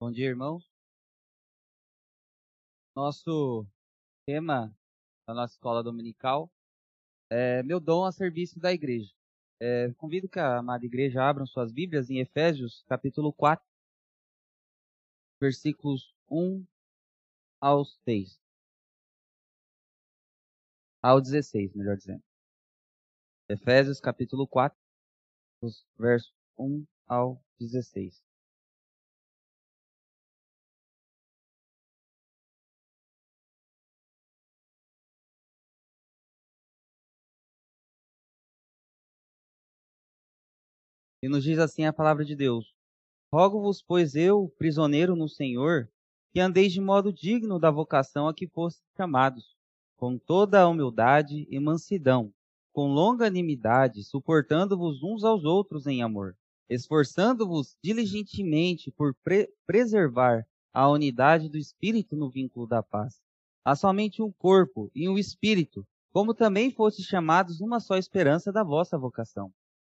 Bom dia, irmãos. Nosso tema da nossa escola dominical é Meu dom a serviço da igreja. É, convido que a amada igreja abram suas Bíblias em Efésios, capítulo 4, versículos 1 ao 6. Ao 16, melhor dizendo. Efésios, capítulo 4, versos 1 ao 16. E nos diz assim a palavra de Deus: Rogo-vos, pois eu, prisioneiro no Senhor, que andeis de modo digno da vocação a que fostes chamados, com toda a humildade e mansidão, com longanimidade, suportando-vos uns aos outros em amor, esforçando-vos diligentemente por pre preservar a unidade do Espírito no vínculo da paz. Há somente um corpo e um Espírito, como também fostes chamados numa só esperança da vossa vocação.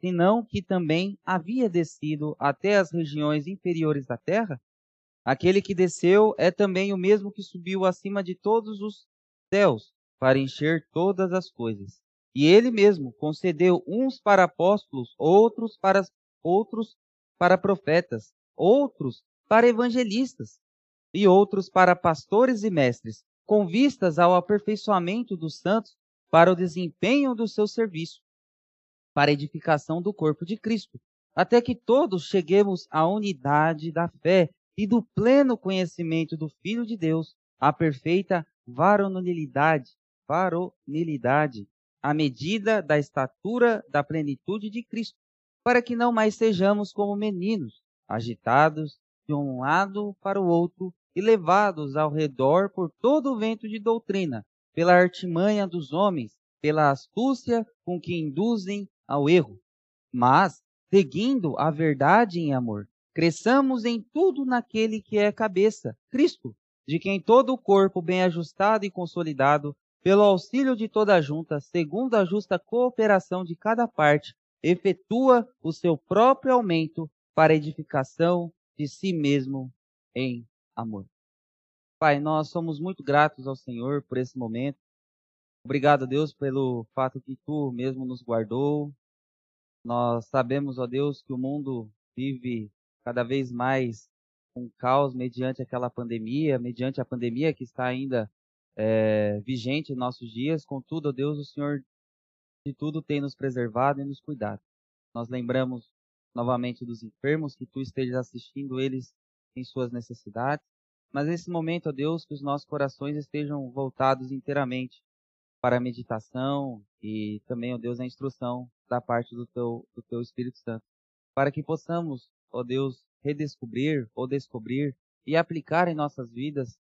senão que também havia descido até as regiões inferiores da terra? Aquele que desceu é também o mesmo que subiu acima de todos os céus para encher todas as coisas. E ele mesmo concedeu uns para apóstolos, outros para outros para profetas, outros para evangelistas e outros para pastores e mestres, com vistas ao aperfeiçoamento dos santos para o desempenho do seu serviço para a edificação do corpo de Cristo, até que todos cheguemos à unidade da fé e do pleno conhecimento do Filho de Deus, à perfeita varonilidade, varonilidade, à medida da estatura da plenitude de Cristo, para que não mais sejamos como meninos, agitados de um lado para o outro e levados ao redor por todo o vento de doutrina, pela artimanha dos homens, pela astúcia com que induzem ao erro, mas, seguindo a verdade em amor, cresçamos em tudo naquele que é cabeça, Cristo, de quem todo o corpo, bem ajustado e consolidado, pelo auxílio de toda a junta, segundo a justa cooperação de cada parte, efetua o seu próprio aumento para edificação de si mesmo em amor. Pai, nós somos muito gratos ao Senhor por esse momento. Obrigado, Deus, pelo fato que tu mesmo nos guardou. Nós sabemos, ó Deus, que o mundo vive cada vez mais um caos mediante aquela pandemia, mediante a pandemia que está ainda é, vigente em nossos dias. Contudo, ó Deus, o Senhor de tudo tem nos preservado e nos cuidado. Nós lembramos novamente dos enfermos, que tu estejas assistindo eles em suas necessidades. Mas nesse momento, ó Deus, que os nossos corações estejam voltados inteiramente para a meditação e também, ó Deus, a instrução da parte do teu, do teu Espírito Santo. Para que possamos, ó Deus, redescobrir ou descobrir e aplicar em nossas vidas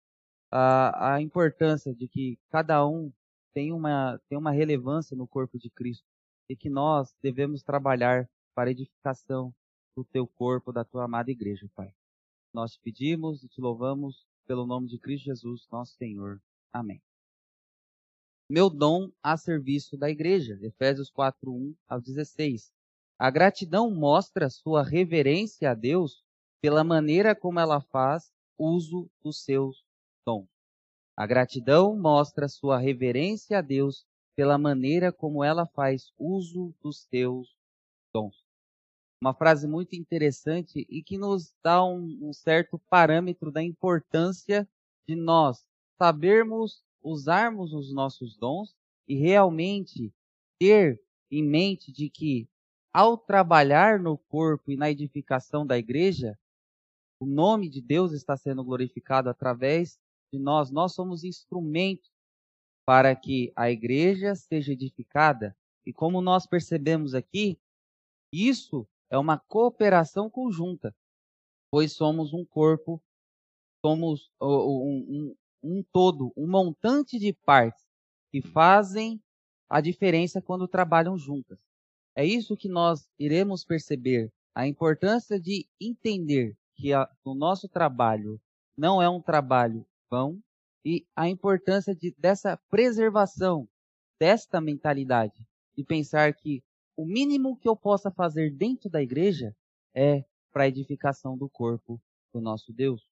a, a importância de que cada um tem uma, tem uma relevância no corpo de Cristo e que nós devemos trabalhar para edificação do teu corpo, da tua amada igreja, Pai. Nós te pedimos e te louvamos pelo nome de Cristo Jesus, nosso Senhor. Amém meu dom a serviço da igreja. Efésios 4, 1 ao 16. A gratidão mostra sua reverência a Deus pela maneira como ela faz uso dos seus dons. A gratidão mostra sua reverência a Deus pela maneira como ela faz uso dos seus dons. Uma frase muito interessante e que nos dá um, um certo parâmetro da importância de nós sabermos usarmos os nossos dons e realmente ter em mente de que, ao trabalhar no corpo e na edificação da igreja, o nome de Deus está sendo glorificado através de nós. Nós somos instrumentos para que a igreja seja edificada. E como nós percebemos aqui, isso é uma cooperação conjunta, pois somos um corpo somos um, um, todo, um montante de partes que fazem a diferença quando trabalham juntas. É isso que nós iremos perceber, a importância de entender que a, o nosso trabalho não é um trabalho vão e a importância de, dessa preservação desta mentalidade e pensar que o mínimo que eu possa fazer dentro da igreja é para a edificação do corpo do nosso Deus.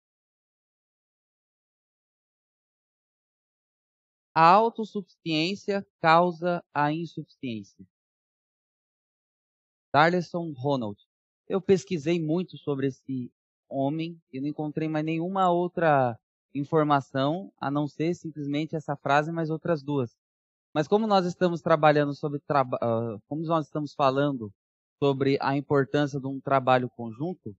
A autossuficiência causa a insuficiência. Darleson Ronald. Eu pesquisei muito sobre esse homem e não encontrei mais nenhuma outra informação a não ser simplesmente essa frase mais outras duas. Mas como nós estamos trabalhando sobre uh, como nós estamos falando sobre a importância de um trabalho conjunto,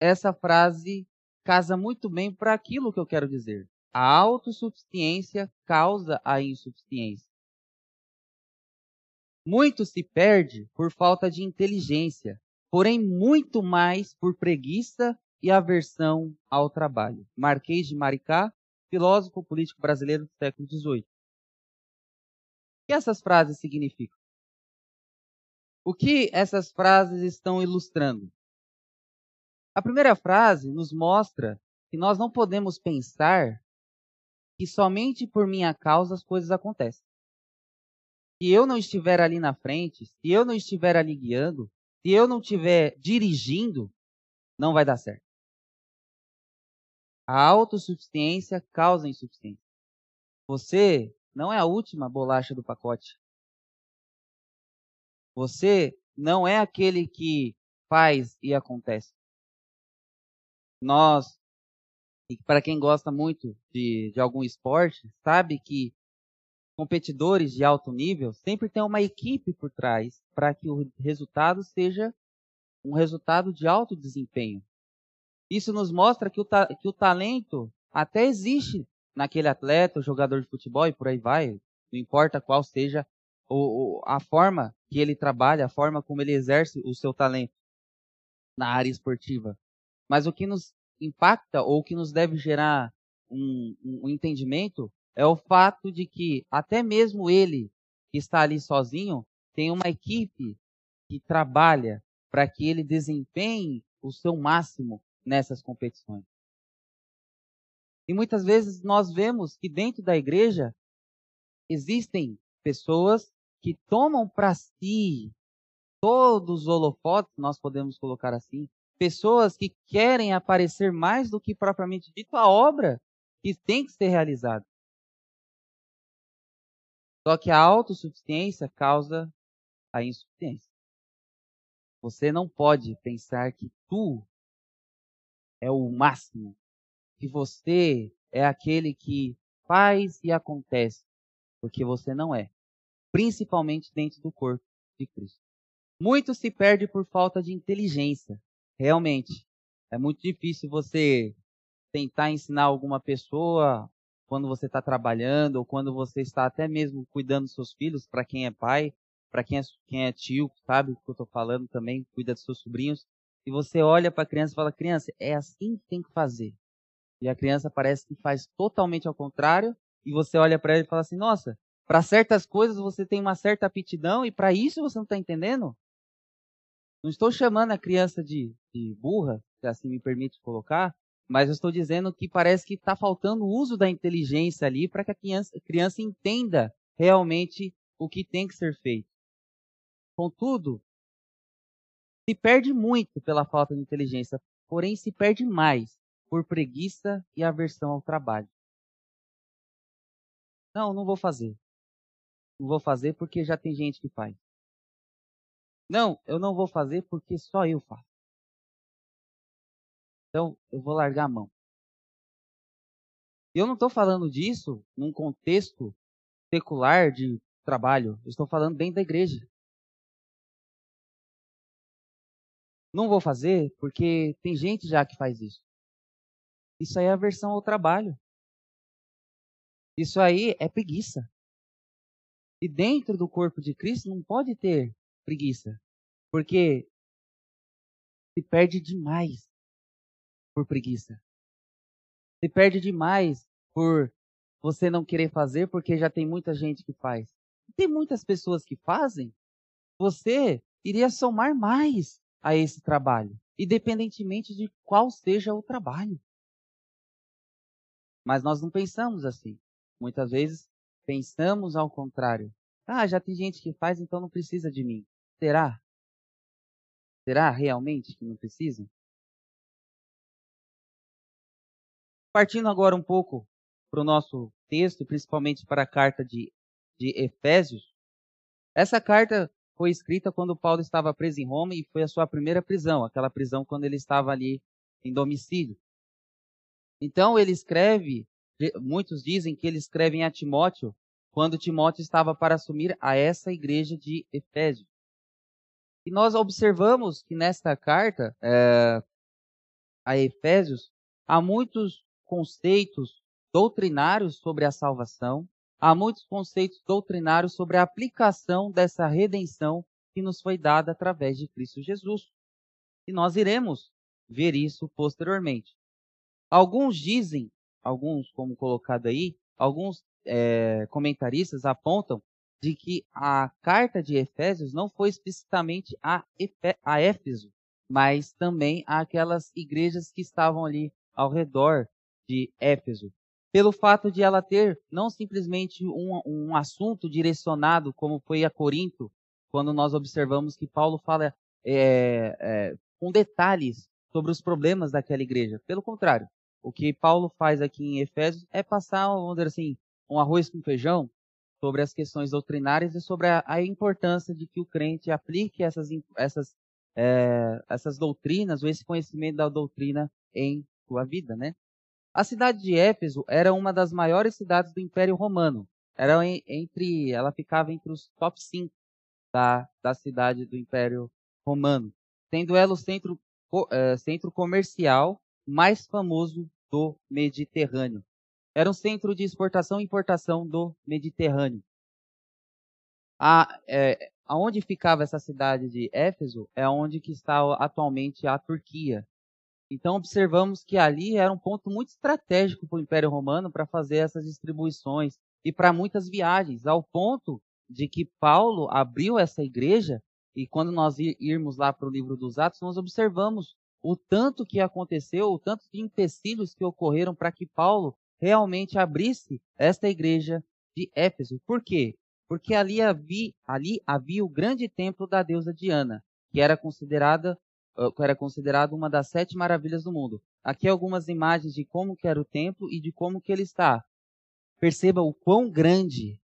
essa frase casa muito bem para aquilo que eu quero dizer. A autossuficiência causa a insuficiência. Muito se perde por falta de inteligência, porém muito mais por preguiça e aversão ao trabalho. Marquês de Maricá, filósofo político brasileiro do século XVIII. O que essas frases significam? O que essas frases estão ilustrando? A primeira frase nos mostra que nós não podemos pensar que somente por minha causa as coisas acontecem. Se eu não estiver ali na frente, se eu não estiver ali guiando, se eu não estiver dirigindo, não vai dar certo. A autossuficiência causa insuficiência. Você não é a última bolacha do pacote. Você não é aquele que faz e acontece. Nós, para quem gosta muito de, de algum esporte, sabe que competidores de alto nível sempre tem uma equipe por trás para que o resultado seja um resultado de alto desempenho. Isso nos mostra que o, que o talento até existe naquele atleta, jogador de futebol e por aí vai, não importa qual seja o, a forma que ele trabalha, a forma como ele exerce o seu talento na área esportiva. Mas o que nos impacta ou que nos deve gerar um, um entendimento é o fato de que até mesmo ele que está ali sozinho tem uma equipe que trabalha para que ele desempenhe o seu máximo nessas competições. E muitas vezes nós vemos que dentro da igreja existem pessoas que tomam para si todos os holofotes, nós podemos colocar assim, pessoas que querem aparecer mais do que propriamente dito a obra que tem que ser realizada. Só que a autossuficiência causa a insuficiência. Você não pode pensar que tu é o máximo, que você é aquele que faz e acontece, porque você não é, principalmente dentro do corpo de Cristo. Muito se perde por falta de inteligência. Realmente, é muito difícil você tentar ensinar alguma pessoa quando você está trabalhando ou quando você está até mesmo cuidando dos seus filhos, para quem é pai, para quem, é, quem é tio, sabe o que eu estou falando também, cuida dos seus sobrinhos e você olha para a criança e fala: criança, é assim que tem que fazer. E a criança parece que faz totalmente ao contrário, e você olha para ela e fala assim: nossa, para certas coisas você tem uma certa aptidão e para isso você não está entendendo? Não estou chamando a criança de, de burra, se assim me permite colocar, mas eu estou dizendo que parece que está faltando o uso da inteligência ali para que a criança, a criança entenda realmente o que tem que ser feito. Contudo, se perde muito pela falta de inteligência, porém se perde mais por preguiça e aversão ao trabalho. Não, não vou fazer. Não vou fazer porque já tem gente que faz. Não, eu não vou fazer porque só eu faço. Então, eu vou largar a mão. Eu não estou falando disso num contexto secular de trabalho. Eu estou falando dentro da igreja. Não vou fazer porque tem gente já que faz isso. Isso aí é aversão ao trabalho. Isso aí é preguiça. E dentro do corpo de Cristo não pode ter preguiça. Porque se perde demais por preguiça. se perde demais por você não querer fazer porque já tem muita gente que faz. Tem muitas pessoas que fazem. Você iria somar mais a esse trabalho, independentemente de qual seja o trabalho. Mas nós não pensamos assim. Muitas vezes pensamos ao contrário. Ah, já tem gente que faz, então não precisa de mim. Será? Será realmente que não precisa? Partindo agora um pouco para o nosso texto, principalmente para a carta de, de Efésios. Essa carta foi escrita quando Paulo estava preso em Roma e foi a sua primeira prisão, aquela prisão quando ele estava ali em domicílio. Então ele escreve, muitos dizem que ele escreve a Timóteo, quando Timóteo estava para assumir a essa igreja de Efésios. E nós observamos que nesta carta é, a Efésios há muitos conceitos doutrinários sobre a salvação, há muitos conceitos doutrinários sobre a aplicação dessa redenção que nos foi dada através de Cristo Jesus. E nós iremos ver isso posteriormente. Alguns dizem, alguns como colocado aí, alguns é, comentaristas apontam de que a carta de Efésios não foi explicitamente a, Efe, a Éfeso, mas também àquelas igrejas que estavam ali ao redor de Éfeso, pelo fato de ela ter não simplesmente um, um assunto direcionado, como foi a Corinto, quando nós observamos que Paulo fala é, é, com detalhes sobre os problemas daquela igreja. Pelo contrário, o que Paulo faz aqui em Efésios é passar, vamos dizer assim, um arroz com feijão sobre as questões doutrinárias e sobre a, a importância de que o crente aplique essas, essas, é, essas doutrinas ou esse conhecimento da doutrina em sua vida, né? A cidade de Éfeso era uma das maiores cidades do Império Romano. Era entre, ela ficava entre os top 5 da, da cidade do Império Romano, sendo ela o centro, é, centro comercial mais famoso do Mediterrâneo. Era um centro de exportação e importação do Mediterrâneo. A, é, aonde ficava essa cidade de Éfeso é onde que está atualmente a Turquia. Então observamos que ali era um ponto muito estratégico para o Império Romano para fazer essas distribuições e para muitas viagens, ao ponto de que Paulo abriu essa igreja e quando nós irmos lá para o livro dos Atos, nós observamos o tanto que aconteceu, o tanto de empecilhos que ocorreram para que Paulo realmente abrisse esta igreja de Éfeso. Por quê? Porque ali havia, ali havia o grande templo da deusa Diana, que era considerada era considerado uma das sete maravilhas do mundo. Aqui algumas imagens de como que era o templo e de como que ele está. Perceba o quão grande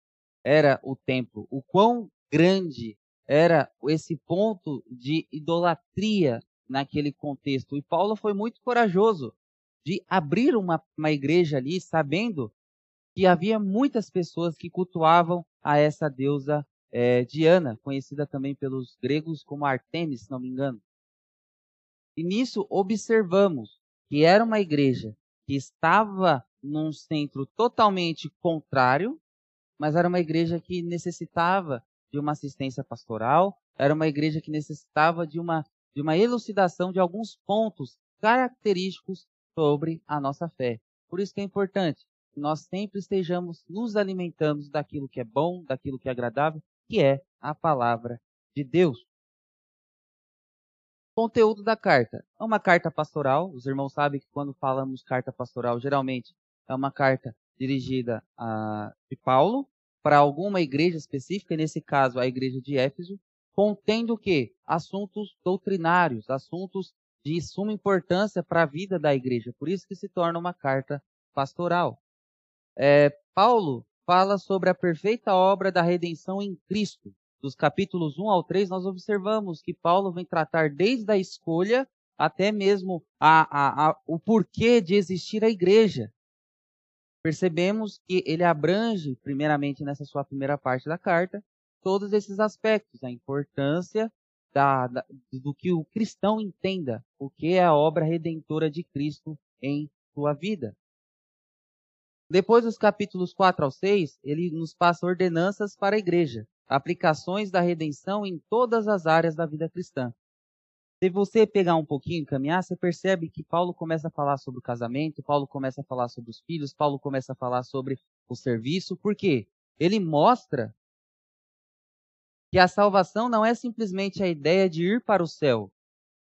era o templo, o quão grande era esse ponto de idolatria naquele contexto. E Paulo foi muito corajoso de abrir uma, uma igreja ali, sabendo que havia muitas pessoas que cultuavam a essa deusa é, Diana, conhecida também pelos gregos como Artemis, se não me engano. E nisso observamos que era uma igreja que estava num centro totalmente contrário, mas era uma igreja que necessitava de uma assistência pastoral, era uma igreja que necessitava de uma, de uma elucidação de alguns pontos característicos sobre a nossa fé. Por isso que é importante que nós sempre estejamos nos alimentando daquilo que é bom, daquilo que é agradável, que é a palavra de Deus. Conteúdo da carta. É uma carta pastoral. Os irmãos sabem que quando falamos carta pastoral, geralmente é uma carta dirigida a, de Paulo para alguma igreja específica, nesse caso a igreja de Éfeso, contendo o quê? Assuntos doutrinários, assuntos de suma importância para a vida da igreja. Por isso que se torna uma carta pastoral. É, Paulo fala sobre a perfeita obra da redenção em Cristo dos capítulos 1 ao 3, nós observamos que Paulo vem tratar desde a escolha até mesmo a, a, a, o porquê de existir a igreja. Percebemos que ele abrange, primeiramente nessa sua primeira parte da carta, todos esses aspectos, a importância da, da, do que o cristão entenda o que é a obra redentora de Cristo em sua vida. Depois dos capítulos 4 ao 6, ele nos passa ordenanças para a igreja, aplicações da redenção em todas as áreas da vida cristã. Se você pegar um pouquinho e caminhar, você percebe que Paulo começa a falar sobre o casamento, Paulo começa a falar sobre os filhos, Paulo começa a falar sobre o serviço. Por quê? Ele mostra que a salvação não é simplesmente a ideia de ir para o céu,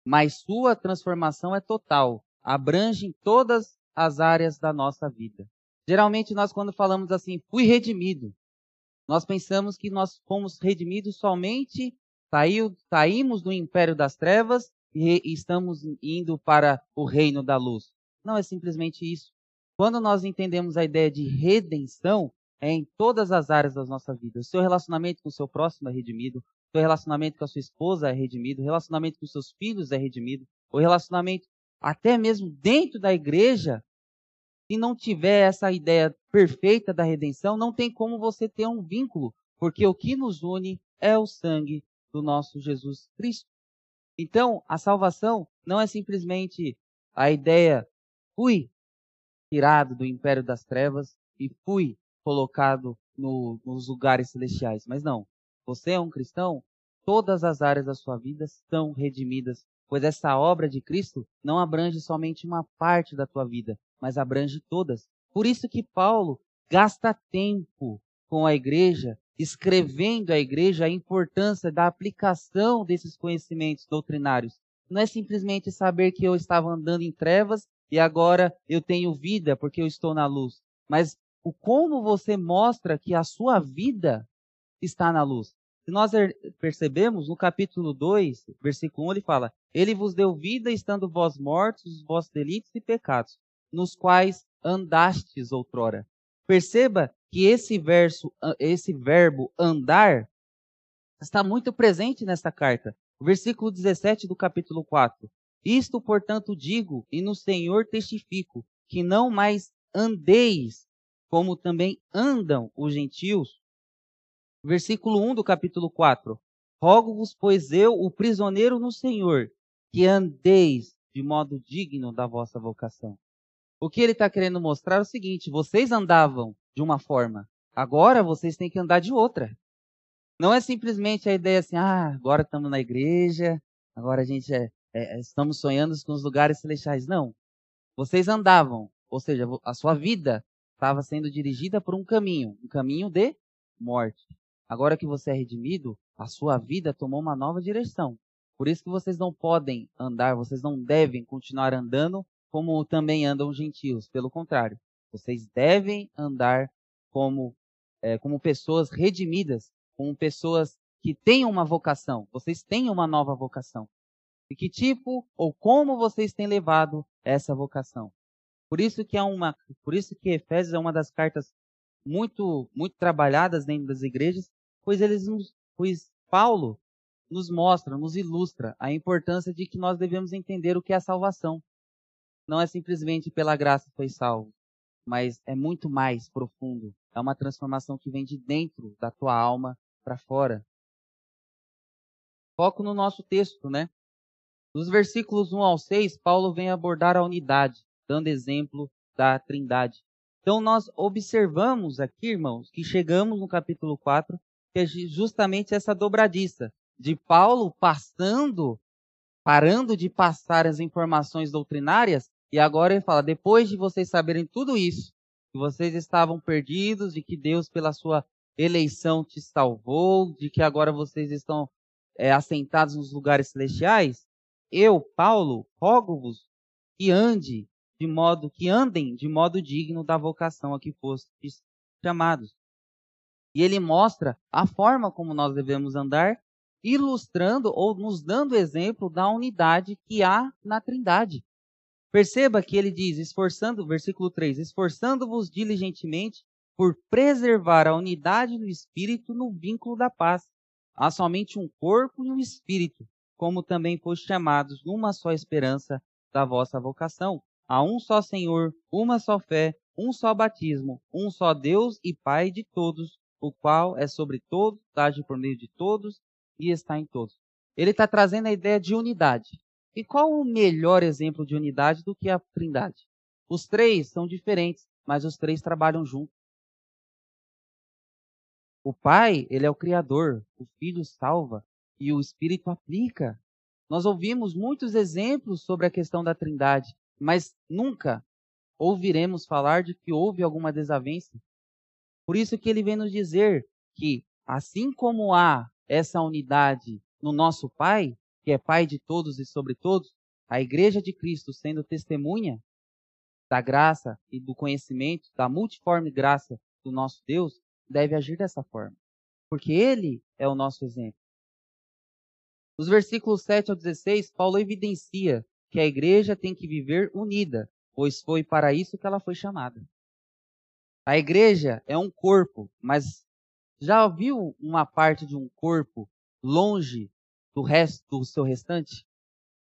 mas sua transformação é total, abrange todas as áreas da nossa vida. Geralmente nós quando falamos assim, fui redimido, nós pensamos que nós fomos redimidos somente Saiu, saímos do império das trevas e estamos indo para o reino da luz. Não é simplesmente isso. Quando nós entendemos a ideia de redenção, em todas as áreas da nossa vida. O seu relacionamento com o seu próximo é redimido, o seu relacionamento com a sua esposa é redimido, o relacionamento com os seus filhos é redimido, o relacionamento até mesmo dentro da igreja, se não tiver essa ideia perfeita da redenção, não tem como você ter um vínculo, porque o que nos une é o sangue do nosso Jesus Cristo. Então, a salvação não é simplesmente a ideia, fui tirado do império das trevas e fui colocado no, nos lugares celestiais. Mas não, você é um cristão, todas as áreas da sua vida são redimidas, pois essa obra de Cristo não abrange somente uma parte da tua vida, mas abrange todas. Por isso que Paulo gasta tempo com a igreja escrevendo à igreja a importância da aplicação desses conhecimentos doutrinários. Não é simplesmente saber que eu estava andando em trevas e agora eu tenho vida porque eu estou na luz, mas o como você mostra que a sua vida está na luz. Se nós er, percebemos no capítulo 2, versículo 1, ele fala: Ele vos deu vida estando vós mortos os vossos delitos e pecados, nos quais andastes outrora. Perceba que esse verso, esse verbo andar, está muito presente nesta carta. Versículo 17 do capítulo 4. Isto, portanto, digo, e no Senhor testifico, que não mais andeis como também andam os gentios. Versículo 1 do capítulo 4. Rogo-vos, pois eu, o prisioneiro no Senhor, que andeis de modo digno da vossa vocação. O que ele está querendo mostrar é o seguinte: vocês andavam de uma forma, agora vocês têm que andar de outra. Não é simplesmente a ideia assim, ah, agora estamos na igreja, agora a gente é, é, estamos sonhando com os lugares celestiais. Não. Vocês andavam, ou seja, a sua vida estava sendo dirigida por um caminho, um caminho de morte. Agora que você é redimido, a sua vida tomou uma nova direção. Por isso que vocês não podem andar, vocês não devem continuar andando como também andam os gentios. Pelo contrário, vocês devem andar como, é, como pessoas redimidas, como pessoas que têm uma vocação. Vocês têm uma nova vocação. E que tipo ou como vocês têm levado essa vocação? Por isso que é uma, por isso que Efésios é uma das cartas muito, muito trabalhadas dentro das igrejas, pois eles nos, pois Paulo nos mostra, nos ilustra a importância de que nós devemos entender o que é a salvação não é simplesmente pela graça foi salvo, mas é muito mais profundo. É uma transformação que vem de dentro da tua alma para fora. Foco no nosso texto, né? Dos versículos 1 ao 6, Paulo vem abordar a unidade, dando exemplo da Trindade. Então nós observamos aqui, irmãos, que chegamos no capítulo 4, que é justamente essa dobradiça de Paulo passando, parando de passar as informações doutrinárias e agora ele fala: depois de vocês saberem tudo isso, que vocês estavam perdidos, de que Deus, pela sua eleição, te salvou, de que agora vocês estão é, assentados nos lugares celestiais, eu, Paulo, rogo-vos que ande de modo que andem de modo digno da vocação a que fostes chamados. E ele mostra a forma como nós devemos andar, ilustrando ou nos dando exemplo da unidade que há na Trindade. Perceba que ele diz, esforçando, versículo 3, esforçando-vos diligentemente por preservar a unidade do espírito no vínculo da paz. Há somente um corpo e um espírito, como também foste chamados numa só esperança da vossa vocação. Há um só Senhor, uma só fé, um só batismo, um só Deus e Pai de todos, o qual é sobre todos, age por meio de todos e está em todos. Ele está trazendo a ideia de unidade. E qual o melhor exemplo de unidade do que a Trindade? Os três são diferentes, mas os três trabalham juntos. O Pai, ele é o Criador, o Filho salva e o Espírito aplica. Nós ouvimos muitos exemplos sobre a questão da Trindade, mas nunca ouviremos falar de que houve alguma desavença. Por isso que ele vem nos dizer que, assim como há essa unidade no nosso Pai, que é Pai de todos e sobre todos, a Igreja de Cristo sendo testemunha da graça e do conhecimento, da multiforme graça do nosso Deus, deve agir dessa forma. Porque Ele é o nosso exemplo. Nos versículos 7 ao 16, Paulo evidencia que a igreja tem que viver unida, pois foi para isso que ela foi chamada. A igreja é um corpo, mas já viu uma parte de um corpo longe do resto do seu restante?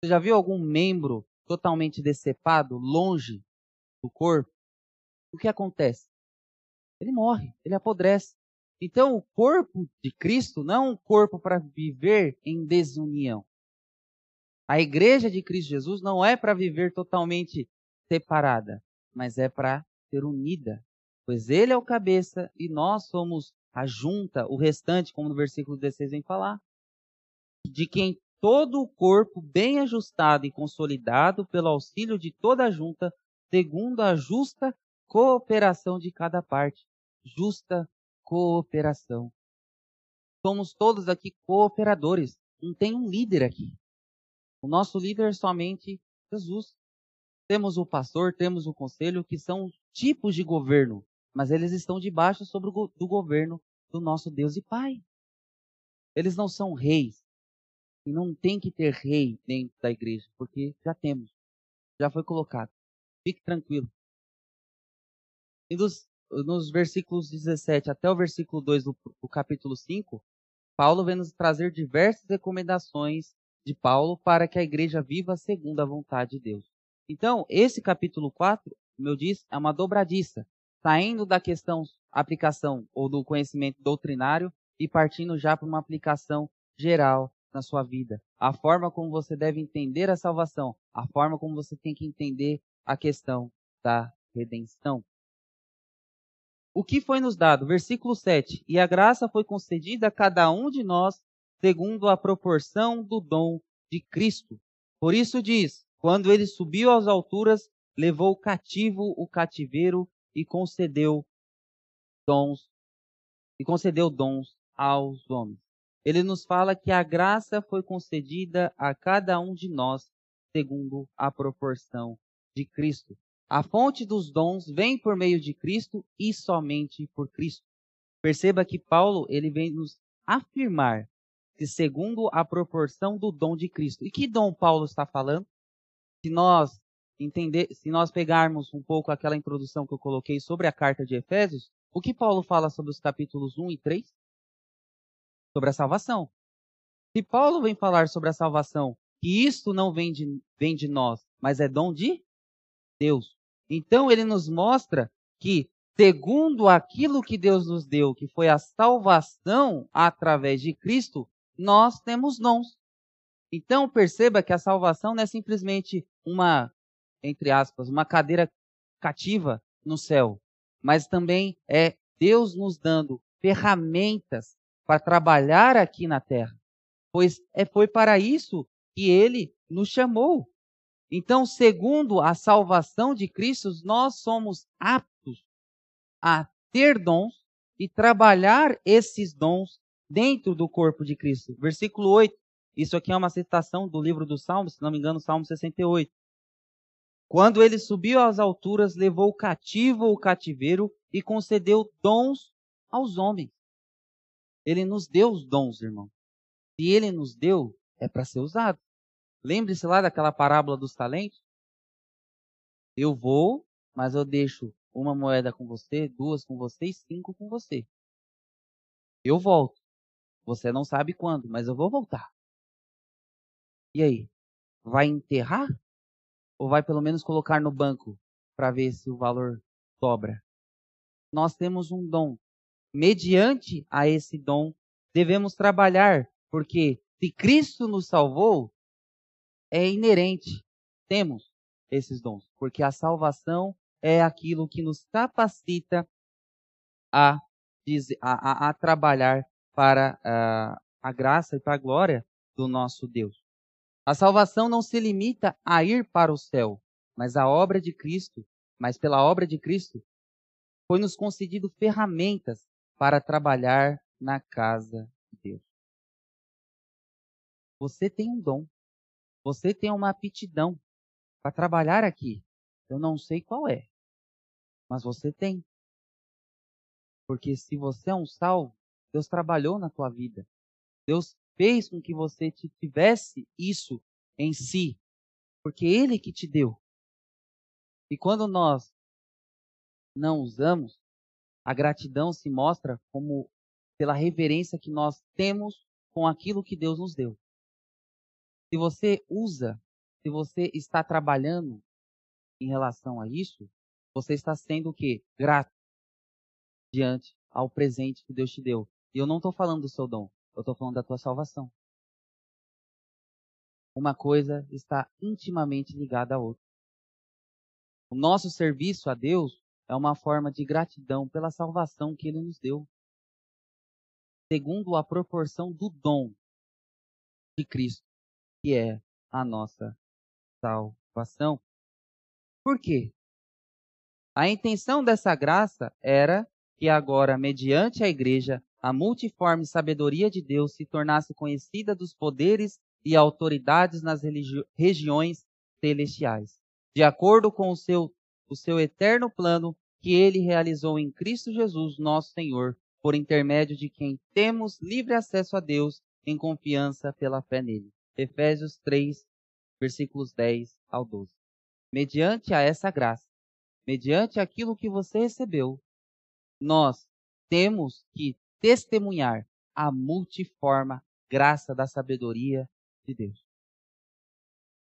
Você já viu algum membro totalmente decepado, longe do corpo? O que acontece? Ele morre, ele apodrece. Então, o corpo de Cristo não é um corpo para viver em desunião. A igreja de Cristo Jesus não é para viver totalmente separada, mas é para ser unida. Pois ele é o cabeça e nós somos a junta, o restante, como no versículo 16 vem falar. De quem todo o corpo, bem ajustado e consolidado pelo auxílio de toda a junta, segundo a justa cooperação de cada parte. Justa cooperação. Somos todos aqui cooperadores. Não tem um líder aqui. O nosso líder é somente Jesus. Temos o pastor, temos o conselho, que são tipos de governo, mas eles estão debaixo sobre o do governo do nosso Deus e Pai. Eles não são reis. E não tem que ter rei dentro da igreja, porque já temos. Já foi colocado. Fique tranquilo. E dos nos versículos 17 até o versículo 2 do, do capítulo 5, Paulo vem nos trazer diversas recomendações de Paulo para que a igreja viva segundo a vontade de Deus. Então, esse capítulo 4, como eu disse, é uma dobradiça, saindo da questão aplicação ou do conhecimento doutrinário e partindo já para uma aplicação geral na sua vida. A forma como você deve entender a salvação, a forma como você tem que entender a questão da redenção o que foi nos dado? Versículo 7. E a graça foi concedida a cada um de nós segundo a proporção do dom de Cristo. Por isso diz: quando ele subiu às alturas, levou cativo o cativeiro e concedeu dons e concedeu dons aos homens. Ele nos fala que a graça foi concedida a cada um de nós segundo a proporção de Cristo. A fonte dos dons vem por meio de Cristo e somente por Cristo. Perceba que Paulo ele vem nos afirmar que segundo a proporção do dom de Cristo. E que dom Paulo está falando? Se nós entender, se nós pegarmos um pouco aquela introdução que eu coloquei sobre a carta de Efésios, o que Paulo fala sobre os capítulos 1 e 3? Sobre a salvação. Se Paulo vem falar sobre a salvação, que isto não vem de, vem de nós, mas é dom de Deus. Então ele nos mostra que, segundo aquilo que Deus nos deu, que foi a salvação através de Cristo, nós temos dons. Então perceba que a salvação não é simplesmente uma, entre aspas, uma cadeira cativa no céu, mas também é Deus nos dando ferramentas para trabalhar aqui na terra. Pois é, foi para isso que ele nos chamou. Então, segundo a salvação de Cristo, nós somos aptos a ter dons e trabalhar esses dons dentro do corpo de Cristo. Versículo 8. Isso aqui é uma citação do livro dos Salmos, se não me engano, Salmo 68. Quando ele subiu às alturas, levou cativo o cativeiro e concedeu dons aos homens. Ele nos deu os dons, irmão. Se ele nos deu, é para ser usado. Lembre-se lá daquela parábola dos talentos? Eu vou, mas eu deixo uma moeda com você, duas com você e cinco com você. Eu volto. Você não sabe quando, mas eu vou voltar. E aí? Vai enterrar? Ou vai pelo menos colocar no banco para ver se o valor dobra? Nós temos um dom. Mediante a esse dom, devemos trabalhar, porque se Cristo nos salvou, é inerente. Temos esses dons, porque a salvação é aquilo que nos capacita a, a, a, a trabalhar para a, a graça e para a glória do nosso Deus. A salvação não se limita a ir para o céu, mas a obra de Cristo, mas pela obra de Cristo, foi nos concedido ferramentas para trabalhar na casa de Deus. Você tem um dom. Você tem uma aptidão para trabalhar aqui. Eu não sei qual é, mas você tem. Porque se você é um salvo, Deus trabalhou na tua vida. Deus fez com que você tivesse isso em si, porque Ele que te deu. E quando nós não usamos, a gratidão se mostra como pela reverência que nós temos com aquilo que Deus nos deu. Se você usa, se você está trabalhando em relação a isso, você está sendo o quê? Grato diante ao presente que Deus te deu. E eu não estou falando do seu dom, eu estou falando da tua salvação. Uma coisa está intimamente ligada à outra. O nosso serviço a Deus é uma forma de gratidão pela salvação que Ele nos deu, segundo a proporção do dom de Cristo, que é a nossa salvação. Por quê? A intenção dessa graça era que agora, mediante a igreja, a multiforme sabedoria de Deus se tornasse conhecida dos poderes e autoridades nas regiões celestiais, de acordo com o seu, o seu eterno plano que ele realizou em Cristo Jesus, nosso Senhor, por intermédio de quem temos livre acesso a Deus em confiança pela fé nele. Efésios 3, versículos 10 ao 12. Mediante a essa graça, mediante aquilo que você recebeu, nós temos que testemunhar a multiforme graça da sabedoria de Deus.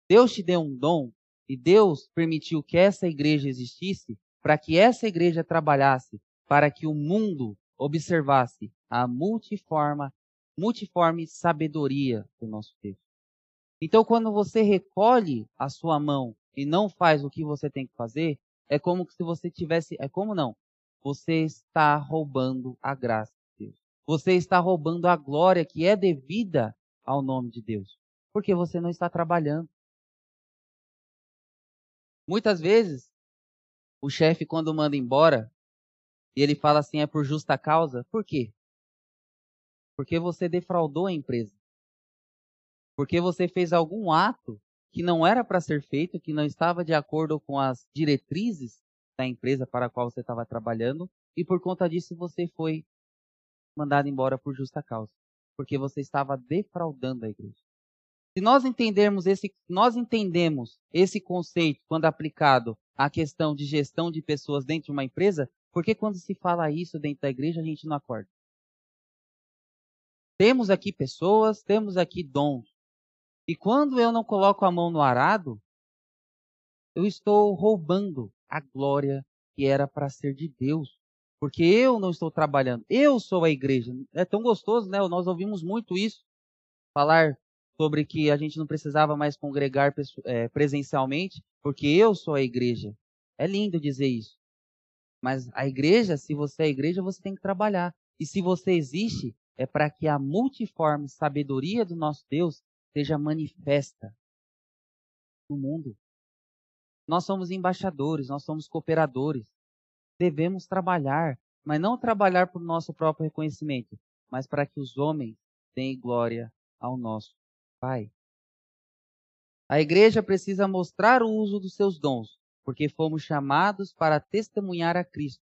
Deus te deu um dom e Deus permitiu que essa igreja existisse para que essa igreja trabalhasse para que o mundo observasse a multiforme, multiforme sabedoria do nosso Deus. Então, quando você recolhe a sua mão e não faz o que você tem que fazer, é como se você tivesse, é como não? Você está roubando a graça. Você está roubando a glória que é devida ao nome de Deus, porque você não está trabalhando. Muitas vezes, o chefe, quando manda embora, e ele fala assim, é por justa causa, por quê? Porque você defraudou a empresa. Porque você fez algum ato que não era para ser feito, que não estava de acordo com as diretrizes da empresa para a qual você estava trabalhando, e por conta disso você foi mandado embora por justa causa, porque você estava defraudando a igreja. Se nós entendermos esse, nós entendemos esse conceito quando aplicado à questão de gestão de pessoas dentro de uma empresa, por que quando se fala isso dentro da igreja a gente não acorda? Temos aqui pessoas, temos aqui dons. E quando eu não coloco a mão no arado, eu estou roubando a glória que era para ser de Deus. Porque eu não estou trabalhando, eu sou a igreja. É tão gostoso, né? Nós ouvimos muito isso. Falar sobre que a gente não precisava mais congregar é, presencialmente, porque eu sou a igreja. É lindo dizer isso. Mas a igreja, se você é igreja, você tem que trabalhar. E se você existe, é para que a multiforme sabedoria do nosso Deus seja manifesta no mundo. Nós somos embaixadores, nós somos cooperadores. Devemos trabalhar, mas não trabalhar por nosso próprio reconhecimento, mas para que os homens deem glória ao nosso Pai. A igreja precisa mostrar o uso dos seus dons, porque fomos chamados para testemunhar a Cristo,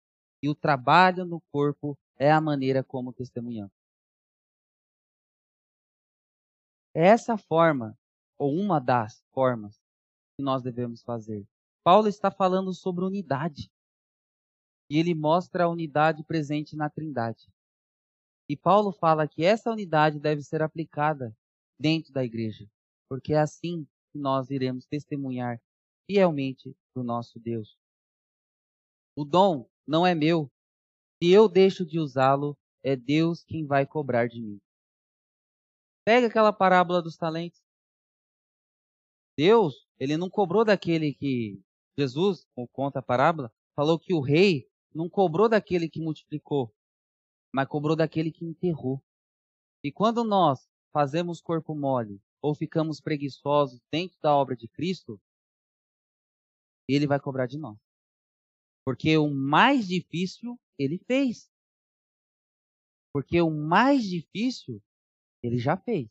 e o trabalho no corpo é a maneira como testemunhamos. É essa forma, ou uma das formas, que nós devemos fazer. Paulo está falando sobre unidade. E ele mostra a unidade presente na Trindade. E Paulo fala que essa unidade deve ser aplicada dentro da igreja, porque é assim que nós iremos testemunhar fielmente do nosso Deus. O dom não é meu. Se eu deixo de usá-lo, é Deus quem vai cobrar de mim. Pega aquela parábola dos talentos. Deus ele não cobrou daquele que Jesus, conta a parábola, falou que o rei não cobrou daquele que multiplicou, mas cobrou daquele que enterrou. E quando nós fazemos corpo mole ou ficamos preguiçosos dentro da obra de Cristo, ele vai cobrar de nós. Porque o mais difícil ele fez. Porque o mais difícil ele já fez.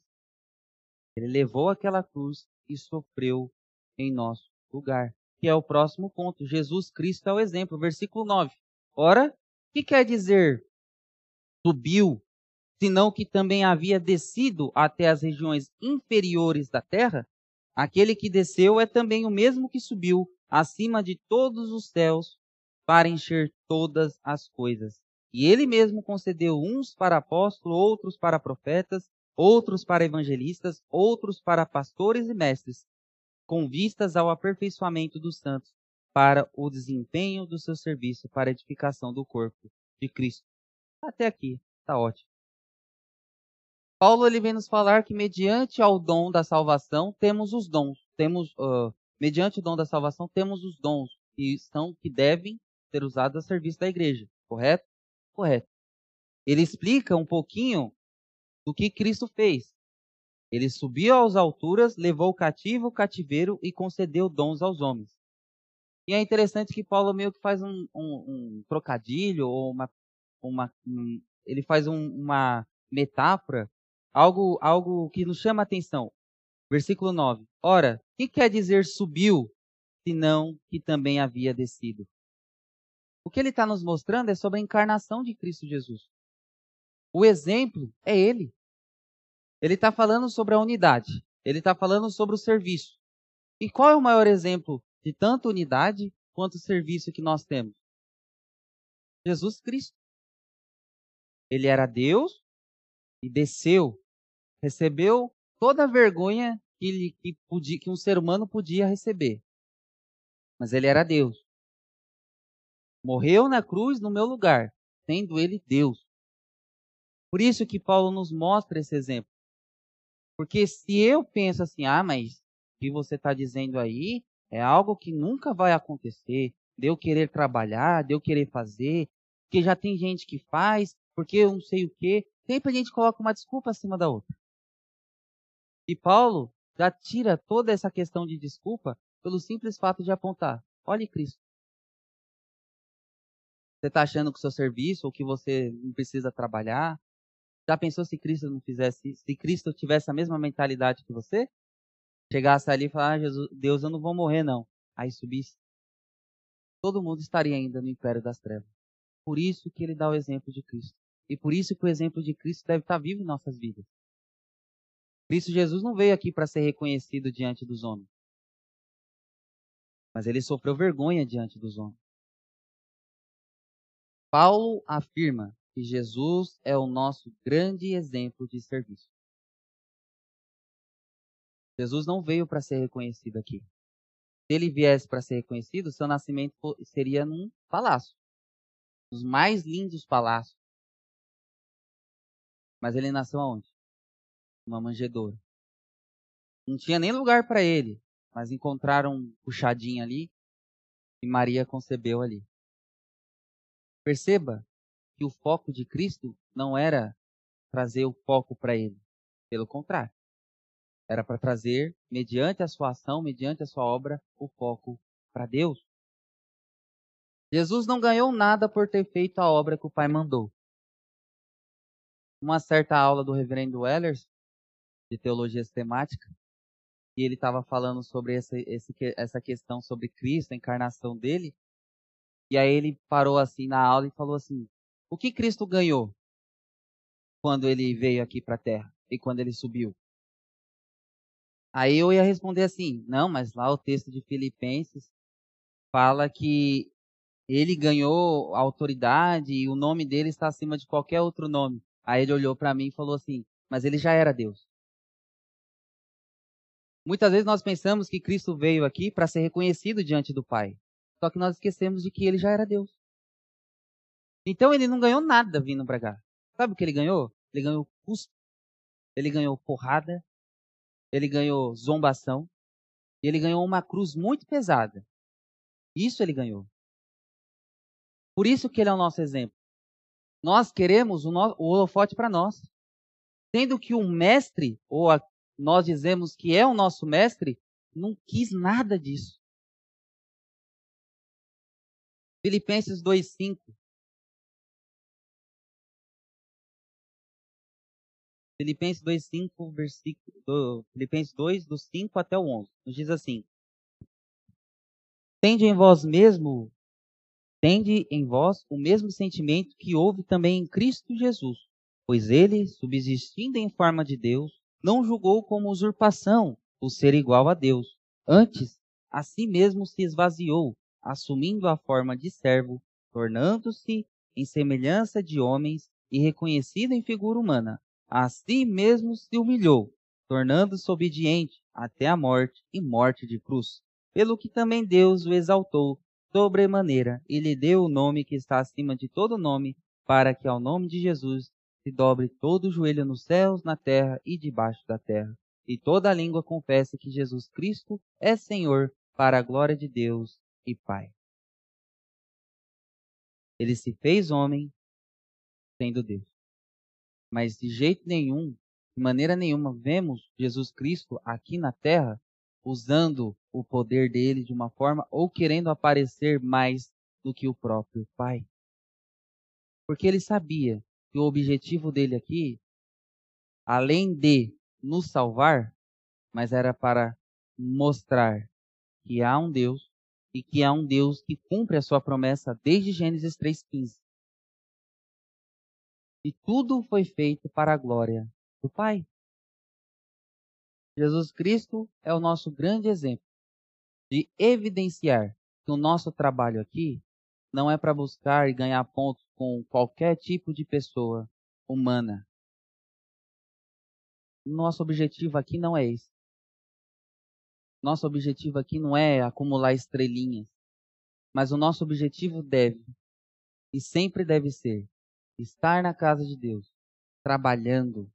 Ele levou aquela cruz e sofreu em nosso lugar. Que é o próximo ponto. Jesus Cristo é o exemplo. Versículo 9. Ora, o que quer dizer subiu, senão que também havia descido até as regiões inferiores da terra? Aquele que desceu é também o mesmo que subiu acima de todos os céus para encher todas as coisas. E ele mesmo concedeu uns para apóstolos, outros para profetas, outros para evangelistas, outros para pastores e mestres, com vistas ao aperfeiçoamento dos santos, para o desempenho do seu serviço, para a edificação do corpo de Cristo. Até aqui, está ótimo. Paulo ele vem nos falar que mediante ao dom da salvação temos os dons, temos uh, mediante o dom da salvação temos os dons que são que devem ser usados a serviço da igreja, correto? Correto. Ele explica um pouquinho do que Cristo fez. Ele subiu às alturas, levou o cativo o cativeiro e concedeu dons aos homens. E é interessante que Paulo meio que faz um, um, um trocadilho, ou uma, uma um, ele faz uma metáfora, algo, algo que nos chama a atenção. Versículo 9. Ora, o que quer dizer subiu, senão que também havia descido? O que ele está nos mostrando é sobre a encarnação de Cristo Jesus. O exemplo é ele. Ele está falando sobre a unidade. Ele está falando sobre o serviço. E qual é o maior exemplo de tanto unidade quanto serviço que nós temos? Jesus Cristo. Ele era Deus e desceu, recebeu toda a vergonha que, ele, que, podia, que um ser humano podia receber. Mas ele era Deus. Morreu na cruz no meu lugar, sendo ele Deus. Por isso que Paulo nos mostra esse exemplo. Porque se eu penso assim, ah, mas o que você está dizendo aí é algo que nunca vai acontecer, de eu querer trabalhar, de eu querer fazer, porque já tem gente que faz, porque eu não sei o quê. Sempre a gente coloca uma desculpa acima da outra. E Paulo já tira toda essa questão de desculpa pelo simples fato de apontar: olhe Cristo. Você está achando que o seu serviço ou que você não precisa trabalhar? Já pensou se Cristo não fizesse, se Cristo tivesse a mesma mentalidade que você? Chegasse ali e falasse, ah, Jesus, Deus, eu não vou morrer não. Aí subisse. Todo mundo estaria ainda no império das trevas. Por isso que ele dá o exemplo de Cristo. E por isso que o exemplo de Cristo deve estar vivo em nossas vidas. Cristo Jesus não veio aqui para ser reconhecido diante dos homens. Mas ele sofreu vergonha diante dos homens. Paulo afirma que Jesus é o nosso grande exemplo de serviço. Jesus não veio para ser reconhecido aqui. Se ele viesse para ser reconhecido, seu nascimento seria num palácio. Os mais lindos palácios. Mas ele nasceu aonde? uma manjedoura. Não tinha nem lugar para ele, mas encontraram um puxadinho ali e Maria concebeu ali. Perceba que o foco de Cristo não era trazer o foco para ele, pelo contrário. Era para trazer, mediante a sua ação, mediante a sua obra, o foco para Deus. Jesus não ganhou nada por ter feito a obra que o Pai mandou. Uma certa aula do reverendo Wellers, de teologia sistemática, e ele estava falando sobre essa, essa questão sobre Cristo, a encarnação dele. E aí ele parou assim na aula e falou assim: o que Cristo ganhou quando ele veio aqui para a Terra e quando ele subiu? Aí eu ia responder assim: não, mas lá o texto de Filipenses fala que ele ganhou autoridade e o nome dele está acima de qualquer outro nome. Aí ele olhou para mim e falou assim: mas ele já era Deus. Muitas vezes nós pensamos que Cristo veio aqui para ser reconhecido diante do Pai. Só que nós esquecemos de que ele já era Deus. Então ele não ganhou nada vindo para cá. Sabe o que ele ganhou? Ele ganhou custo. Ele ganhou porrada. Ele ganhou zombação. E ele ganhou uma cruz muito pesada. Isso ele ganhou. Por isso que ele é o nosso exemplo. Nós queremos o, no, o holofote para nós. Sendo que o mestre, ou a nós dizemos que é o nosso mestre, não quis nada disso. Filipenses 2,5. Filipenses 2,5, versículo. Filipenses 2, do 5 até o 11. Nos diz assim: Tende em vós mesmo, tende em vós o mesmo sentimento que houve também em Cristo Jesus, pois ele, subsistindo em forma de Deus, não julgou como usurpação o ser igual a Deus. Antes, a si mesmo se esvaziou, assumindo a forma de servo, tornando-se em semelhança de homens e reconhecido em figura humana. A si mesmo se humilhou, tornando-se obediente até a morte e morte de cruz. Pelo que também Deus o exaltou sobremaneira e lhe deu o nome que está acima de todo nome, para que ao nome de Jesus se dobre todo o joelho nos céus, na terra e debaixo da terra, e toda língua confesse que Jesus Cristo é Senhor, para a glória de Deus e Pai. Ele se fez homem sendo Deus. Mas de jeito nenhum, de maneira nenhuma, vemos Jesus Cristo aqui na terra usando o poder dele de uma forma ou querendo aparecer mais do que o próprio Pai. Porque ele sabia que o objetivo dele aqui, além de nos salvar, mas era para mostrar que há um Deus e que há um Deus que cumpre a sua promessa desde Gênesis 3,15. E tudo foi feito para a glória do Pai. Jesus Cristo é o nosso grande exemplo de evidenciar que o nosso trabalho aqui não é para buscar e ganhar pontos com qualquer tipo de pessoa humana. Nosso objetivo aqui não é esse. Nosso objetivo aqui não é acumular estrelinhas, mas o nosso objetivo deve e sempre deve ser estar na casa de Deus, trabalhando,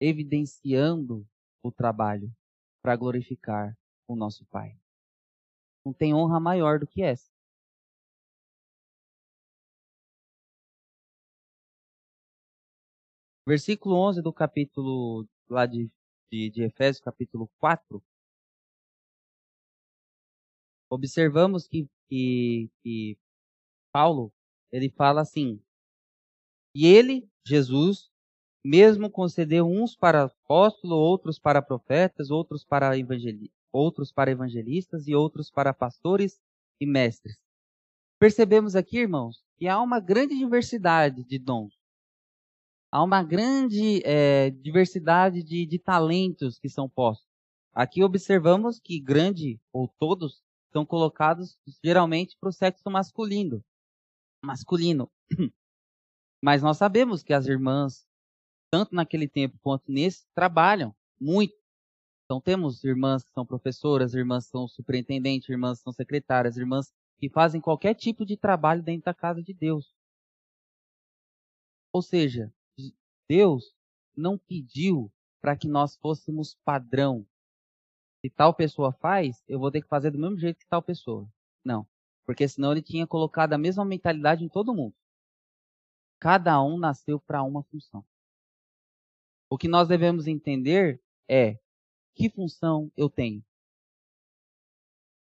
evidenciando o trabalho para glorificar o nosso Pai. Não tem honra maior do que essa. Versículo 11 do capítulo lá de de, de Efésios, capítulo 4, observamos que, que, que Paulo ele fala assim: E ele, Jesus, mesmo concedeu uns para apóstolos, outros para profetas, outros para, outros para evangelistas e outros para pastores e mestres. Percebemos aqui, irmãos, que há uma grande diversidade de dons há uma grande é, diversidade de, de talentos que são postos. Aqui observamos que grande ou todos são colocados geralmente para o sexo masculino. Masculino. Mas nós sabemos que as irmãs, tanto naquele tempo quanto nesse, trabalham muito. Então temos irmãs que são professoras, irmãs que são superintendentes, irmãs que são secretárias, irmãs que fazem qualquer tipo de trabalho dentro da casa de Deus. Ou seja, Deus não pediu para que nós fôssemos padrão. Se tal pessoa faz, eu vou ter que fazer do mesmo jeito que tal pessoa. Não. Porque senão ele tinha colocado a mesma mentalidade em todo mundo. Cada um nasceu para uma função. O que nós devemos entender é que função eu tenho.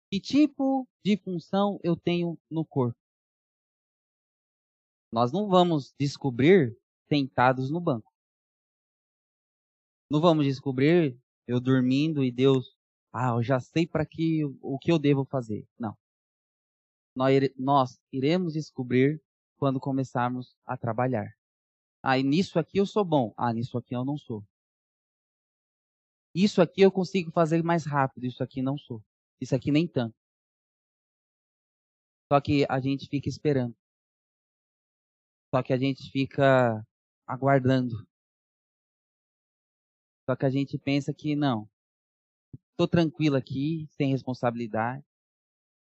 Que tipo de função eu tenho no corpo? Nós não vamos descobrir sentados no banco. Não vamos descobrir eu dormindo e Deus, ah, eu já sei para que o que eu devo fazer. Não. Nós iremos descobrir quando começarmos a trabalhar. Ah, e nisso aqui eu sou bom. Ah, nisso aqui eu não sou. Isso aqui eu consigo fazer mais rápido, isso aqui não sou. Isso aqui nem tanto. Só que a gente fica esperando. Só que a gente fica aguardando. Só que a gente pensa que não, estou tranquilo aqui, sem responsabilidade,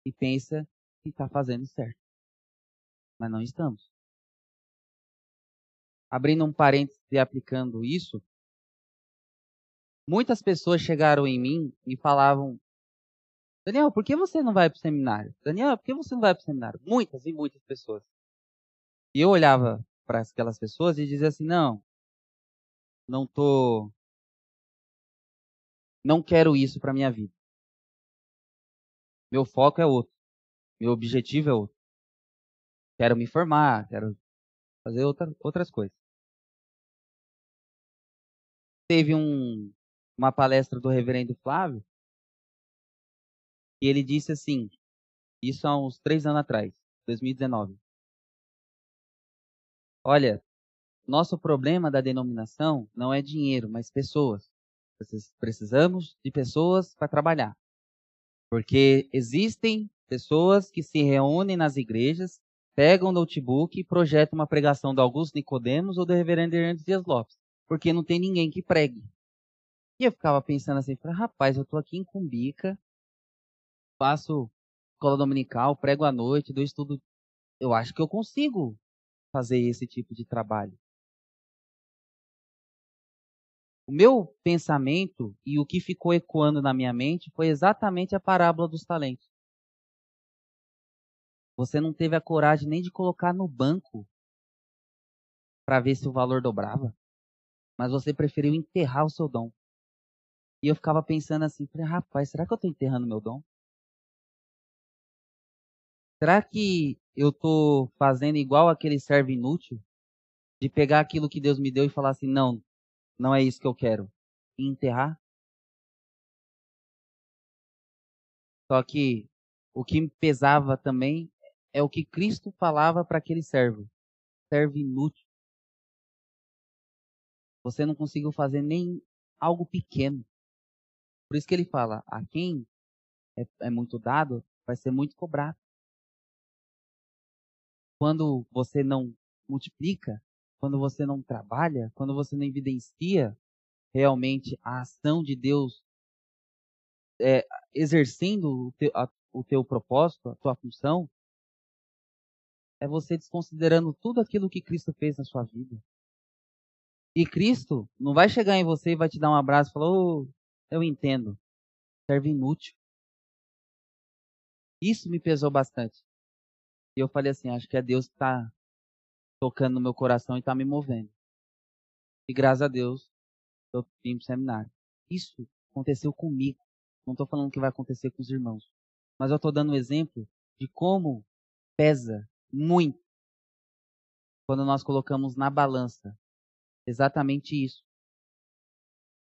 e pensa que está fazendo certo. Mas não estamos. Abrindo um parênteses e aplicando isso, muitas pessoas chegaram em mim e falavam: Daniel, por que você não vai para o seminário? Daniel, por que você não vai para o seminário? Muitas e muitas pessoas. E eu olhava para aquelas pessoas e dizia assim: não, não tô, Não quero isso para minha vida. Meu foco é outro. Meu objetivo é outro. Quero me formar, quero fazer outra, outras coisas. Teve um, uma palestra do reverendo Flávio e ele disse assim, isso há uns três anos atrás, 2019. Olha, nosso problema da denominação não é dinheiro, mas pessoas. Precisamos de pessoas para trabalhar. Porque existem pessoas que se reúnem nas igrejas, pegam o notebook e projetam uma pregação do Augusto Nicodemos ou do Reverendo Hernandes Dias Lopes. Porque não tem ninguém que pregue. E eu ficava pensando assim, rapaz, eu estou aqui em Cumbica, faço escola dominical, prego à noite, dou estudo. Eu acho que eu consigo fazer esse tipo de trabalho. O meu pensamento e o que ficou ecoando na minha mente foi exatamente a parábola dos talentos. Você não teve a coragem nem de colocar no banco para ver se o valor dobrava, mas você preferiu enterrar o seu dom. E eu ficava pensando assim, rapaz, será que eu estou enterrando meu dom? Será que eu estou fazendo igual aquele servo inútil? De pegar aquilo que Deus me deu e falar assim, não, não é isso que eu quero. E enterrar? Só que o que me pesava também é o que Cristo falava para aquele servo. Servo inútil. Você não conseguiu fazer nem algo pequeno. Por isso que ele fala, a quem é, é muito dado, vai ser muito cobrado quando você não multiplica, quando você não trabalha, quando você não evidencia realmente a ação de Deus é, exercendo o teu, a, o teu propósito, a tua função, é você desconsiderando tudo aquilo que Cristo fez na sua vida. E Cristo não vai chegar em você e vai te dar um abraço e falar, oh, eu entendo, serve inútil. Isso me pesou bastante. E eu falei assim, acho que é Deus que está tocando no meu coração e está me movendo. E graças a Deus, eu vim para o seminário. Isso aconteceu comigo. Não estou falando que vai acontecer com os irmãos. Mas eu estou dando um exemplo de como pesa muito quando nós colocamos na balança exatamente isso.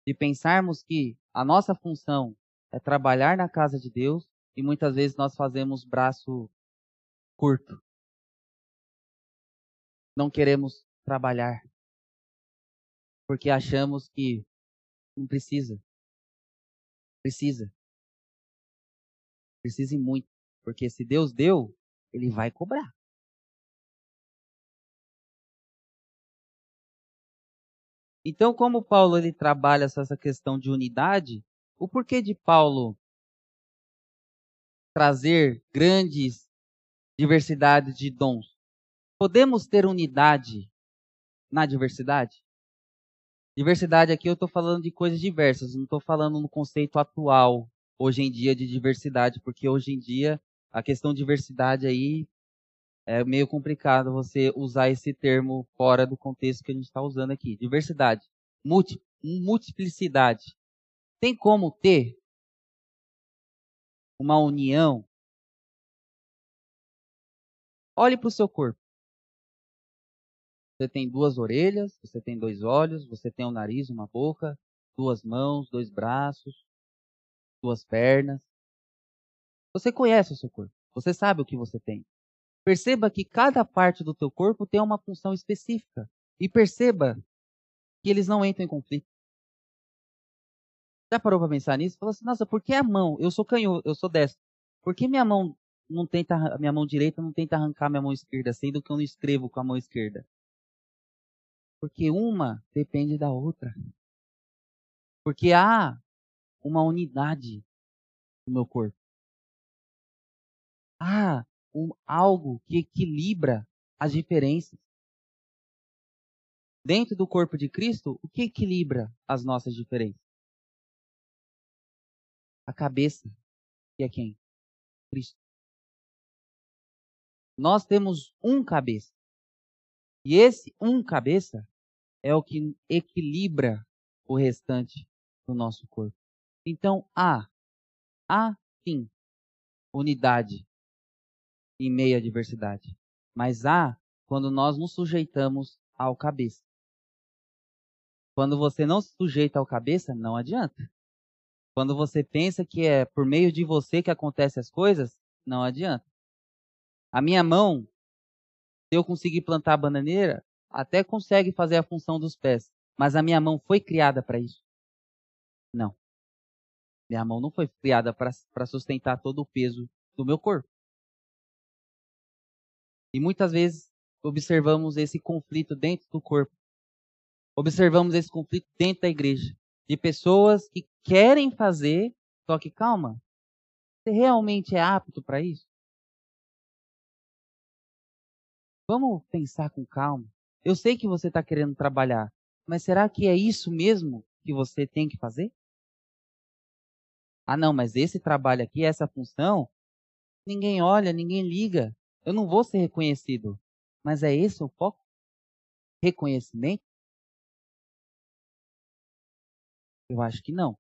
De pensarmos que a nossa função é trabalhar na casa de Deus e muitas vezes nós fazemos braço curto. Não queremos trabalhar porque achamos que não precisa. Precisa. Precisa e muito. Porque se Deus deu, Ele vai cobrar. Então, como Paulo ele trabalha essa questão de unidade, o porquê de Paulo trazer grandes diversidade de dons. Podemos ter unidade na diversidade? Diversidade aqui eu estou falando de coisas diversas, não estou falando no conceito atual, hoje em dia, de diversidade, porque hoje em dia a questão de diversidade aí é meio complicado você usar esse termo fora do contexto que a gente está usando aqui. Diversidade, multi, multiplicidade. Tem como ter uma união Olhe para o seu corpo. Você tem duas orelhas, você tem dois olhos, você tem um nariz, uma boca, duas mãos, dois braços, duas pernas. Você conhece o seu corpo. Você sabe o que você tem. Perceba que cada parte do teu corpo tem uma função específica. E perceba que eles não entram em conflito. Já parou para pensar nisso? Falou assim, nossa, por que a mão? Eu sou canhoto, eu sou destro. Por que minha mão não tenta, minha mão direita não tenta arrancar minha mão esquerda, sendo que eu não escrevo com a mão esquerda. Porque uma depende da outra. Porque há uma unidade no meu corpo. Há um, algo que equilibra as diferenças. Dentro do corpo de Cristo, o que equilibra as nossas diferenças? A cabeça, que é quem? Cristo. Nós temos um cabeça. E esse um cabeça é o que equilibra o restante do nosso corpo. Então há, há sim, unidade em meio à diversidade. Mas há quando nós nos sujeitamos ao cabeça. Quando você não se sujeita ao cabeça, não adianta. Quando você pensa que é por meio de você que acontecem as coisas, não adianta. A minha mão, se eu conseguir plantar a bananeira, até consegue fazer a função dos pés. Mas a minha mão foi criada para isso? Não. Minha mão não foi criada para sustentar todo o peso do meu corpo. E muitas vezes observamos esse conflito dentro do corpo. Observamos esse conflito dentro da igreja. De pessoas que querem fazer, só que calma. Você realmente é apto para isso? Vamos pensar com calma. Eu sei que você está querendo trabalhar, mas será que é isso mesmo que você tem que fazer? Ah, não, mas esse trabalho aqui, essa função, ninguém olha, ninguém liga. Eu não vou ser reconhecido. Mas é esse o foco? Reconhecimento? Eu acho que não.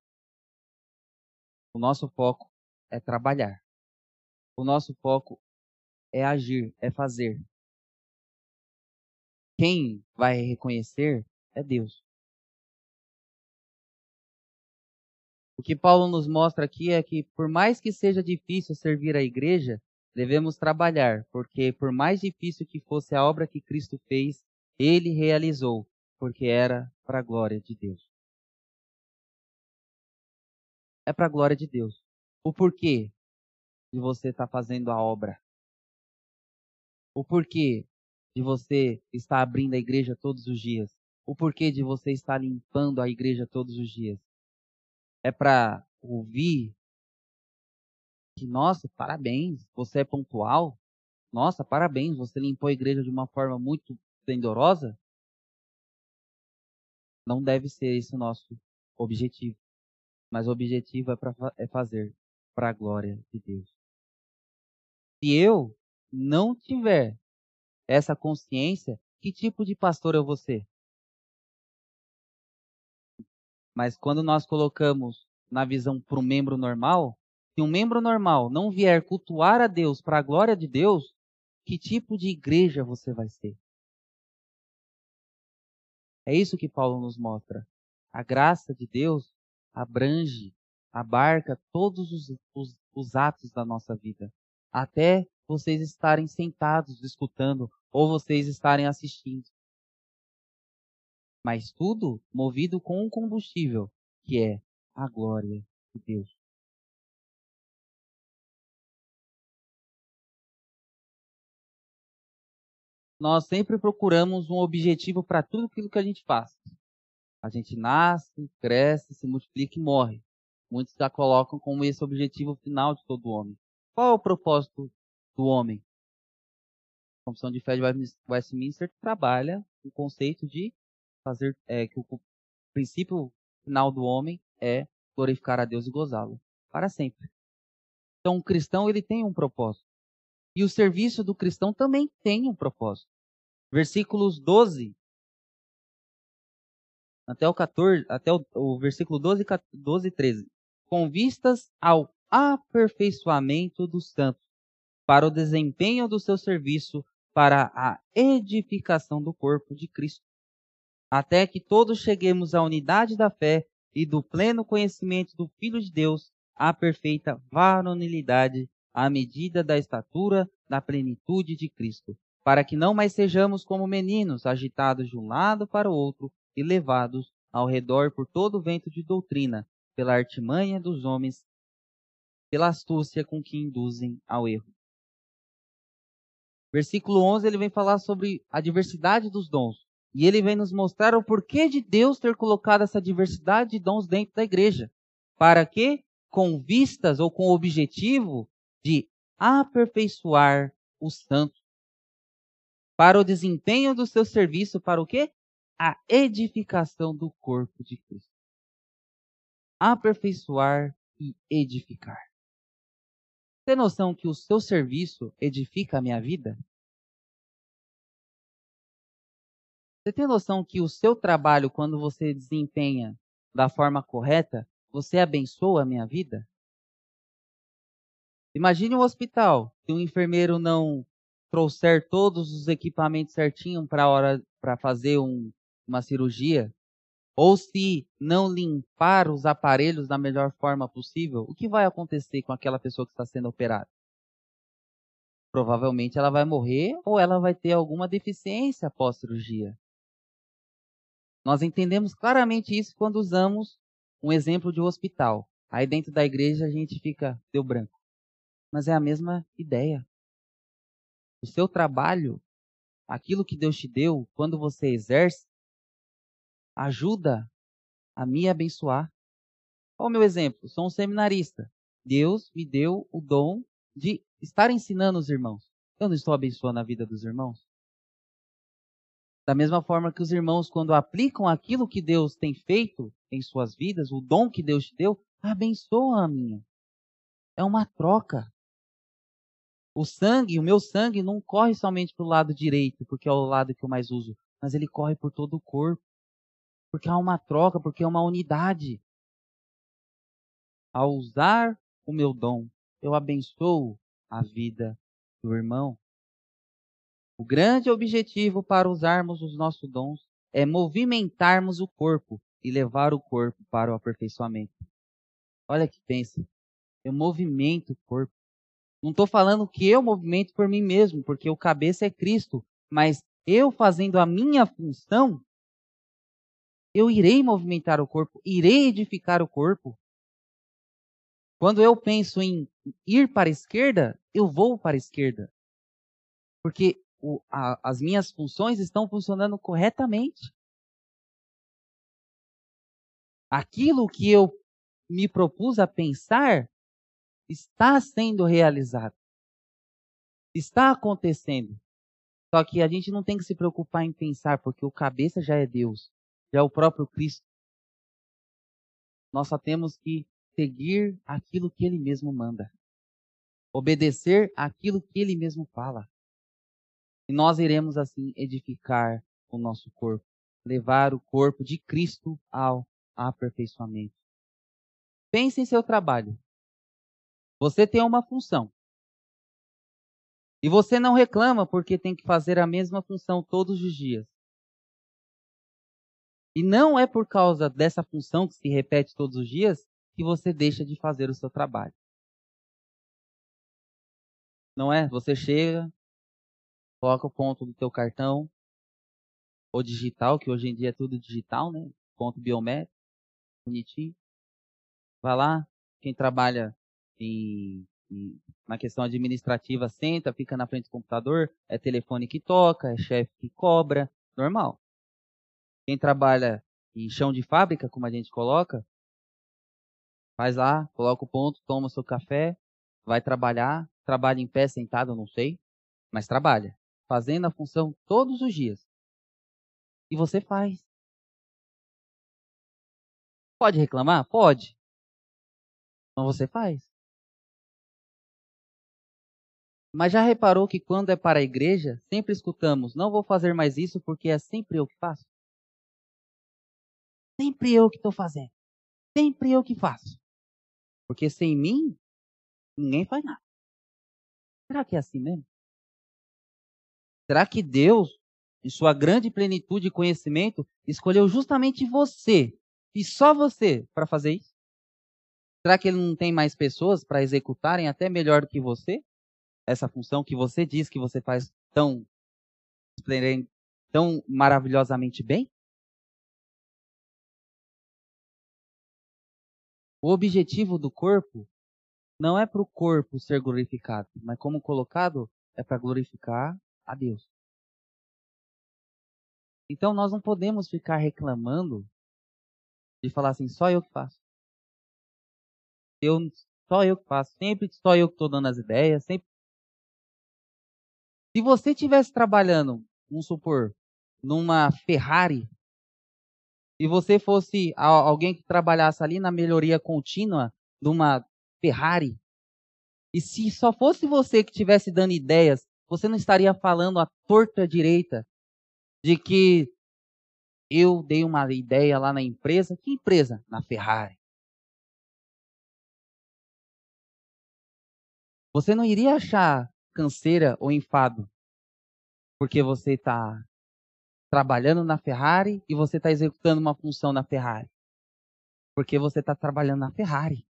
O nosso foco é trabalhar. O nosso foco é agir, é fazer. Quem vai reconhecer é Deus. O que Paulo nos mostra aqui é que, por mais que seja difícil servir a igreja, devemos trabalhar, porque, por mais difícil que fosse a obra que Cristo fez, ele realizou, porque era para a glória de Deus. É para a glória de Deus. O porquê de você estar tá fazendo a obra? O porquê de você estar abrindo a igreja todos os dias? O porquê de você estar limpando a igreja todos os dias? É para ouvir que, nossa, parabéns, você é pontual. Nossa, parabéns, você limpou a igreja de uma forma muito pendorosa. Não deve ser esse o nosso objetivo. Mas o objetivo é, pra, é fazer para a glória de Deus. Se eu não tiver essa consciência, que tipo de pastor eu vou ser? Mas quando nós colocamos na visão para um membro normal, se um membro normal não vier cultuar a Deus para a glória de Deus, que tipo de igreja você vai ser? É isso que Paulo nos mostra. A graça de Deus abrange, abarca todos os, os, os atos da nossa vida, até vocês estarem sentados escutando ou vocês estarem assistindo. Mas tudo movido com um combustível, que é a glória de Deus. Nós sempre procuramos um objetivo para tudo aquilo que a gente faz. A gente nasce, cresce, se multiplica e morre. Muitos já colocam como esse objetivo final de todo homem. Qual é o propósito do homem? A Confissão de Fé de Westminster trabalha o conceito de fazer é, que o princípio final do homem é glorificar a Deus e gozá-lo para sempre. Então, o cristão ele tem um propósito. E o serviço do cristão também tem um propósito. Versículos 12 até o 14, até o, o versículo 12, 12 e 13. Com vistas ao aperfeiçoamento dos santos, para o desempenho do seu serviço, para a edificação do corpo de Cristo, até que todos cheguemos à unidade da fé e do pleno conhecimento do Filho de Deus, à perfeita varonilidade, à medida da estatura da plenitude de Cristo, para que não mais sejamos como meninos, agitados de um lado para o outro e levados ao redor por todo o vento de doutrina, pela artimanha dos homens, pela astúcia com que induzem ao erro. Versículo 11, ele vem falar sobre a diversidade dos dons. E ele vem nos mostrar o porquê de Deus ter colocado essa diversidade de dons dentro da igreja. Para que, com vistas ou com o objetivo de aperfeiçoar os santos. Para o desempenho do seu serviço, para o quê? a edificação do corpo de Cristo. Aperfeiçoar e edificar. Tem noção que o seu serviço edifica a minha vida? Você tem noção que o seu trabalho, quando você desempenha da forma correta, Você abençoa a minha vida? Imagine um hospital, se um enfermeiro não trouxer todos os equipamentos certinho para hora para fazer um, uma cirurgia, ou se não limpar os aparelhos da melhor forma possível, o que vai acontecer com aquela pessoa que está sendo operada? Provavelmente ela vai morrer ou ela vai ter alguma deficiência após cirurgia. Nós entendemos claramente isso quando usamos um exemplo de um hospital. Aí dentro da igreja a gente fica, deu branco. Mas é a mesma ideia. O seu trabalho, aquilo que Deus te deu, quando você exerce, ajuda a me abençoar. Olha o meu exemplo, sou um seminarista. Deus me deu o dom de estar ensinando os irmãos. Eu não estou abençoando a vida dos irmãos? Da mesma forma que os irmãos, quando aplicam aquilo que Deus tem feito em suas vidas, o dom que Deus te deu, abençoa a minha. É uma troca. O sangue, o meu sangue, não corre somente para o lado direito, porque é o lado que eu mais uso, mas ele corre por todo o corpo. Porque há uma troca, porque é uma unidade. Ao usar o meu dom, eu abençoo a vida do irmão. O grande objetivo para usarmos os nossos dons é movimentarmos o corpo e levar o corpo para o aperfeiçoamento. Olha que pensa. Eu movimento o corpo. Não estou falando que eu movimento por mim mesmo, porque o cabeça é Cristo, mas eu fazendo a minha função, eu irei movimentar o corpo, irei edificar o corpo. Quando eu penso em ir para a esquerda, eu vou para a esquerda. Porque o, a, as minhas funções estão funcionando corretamente. Aquilo que eu me propus a pensar está sendo realizado. Está acontecendo. Só que a gente não tem que se preocupar em pensar, porque o cabeça já é Deus, já é o próprio Cristo. Nós só temos que seguir aquilo que Ele mesmo manda, obedecer aquilo que Ele mesmo fala. E nós iremos assim edificar o nosso corpo, levar o corpo de Cristo ao aperfeiçoamento. Pense em seu trabalho. Você tem uma função. E você não reclama porque tem que fazer a mesma função todos os dias. E não é por causa dessa função que se repete todos os dias que você deixa de fazer o seu trabalho. Não é? Você chega, coloca o ponto do teu cartão, ou digital, que hoje em dia é tudo digital, né? Ponto biométrico, bonitinho. Vai lá, quem trabalha em, em, na questão administrativa senta, fica na frente do computador, é telefone que toca, é chefe que cobra, normal. Quem trabalha em chão de fábrica, como a gente coloca, faz lá, coloca o ponto, toma seu café, vai trabalhar, trabalha em pé, sentado, não sei, mas trabalha fazendo a função todos os dias. E você faz. Pode reclamar? Pode. Mas você faz. Mas já reparou que quando é para a igreja, sempre escutamos: não vou fazer mais isso porque é sempre eu que faço? Sempre eu que estou fazendo. Sempre eu que faço. Porque sem mim, ninguém faz nada. Será que é assim mesmo? Será que Deus, em sua grande plenitude de conhecimento, escolheu justamente você e só você para fazer isso? Será que ele não tem mais pessoas para executarem até melhor do que você? Essa função que você diz que você faz tão, tão maravilhosamente bem? O objetivo do corpo não é para o corpo ser glorificado, mas como colocado, é para glorificar a Deus. Então nós não podemos ficar reclamando de falar assim, só eu que faço. Eu, só eu que faço, sempre só eu que estou dando as ideias, sempre. Se você estivesse trabalhando, vamos supor, numa Ferrari, e você fosse alguém que trabalhasse ali na melhoria contínua de uma Ferrari, e se só fosse você que estivesse dando ideias, você não estaria falando a torta direita de que eu dei uma ideia lá na empresa. Que empresa? Na Ferrari. Você não iria achar canseira ou enfado porque você está trabalhando na Ferrari e você está executando uma função na Ferrari. Porque você está trabalhando na Ferrari.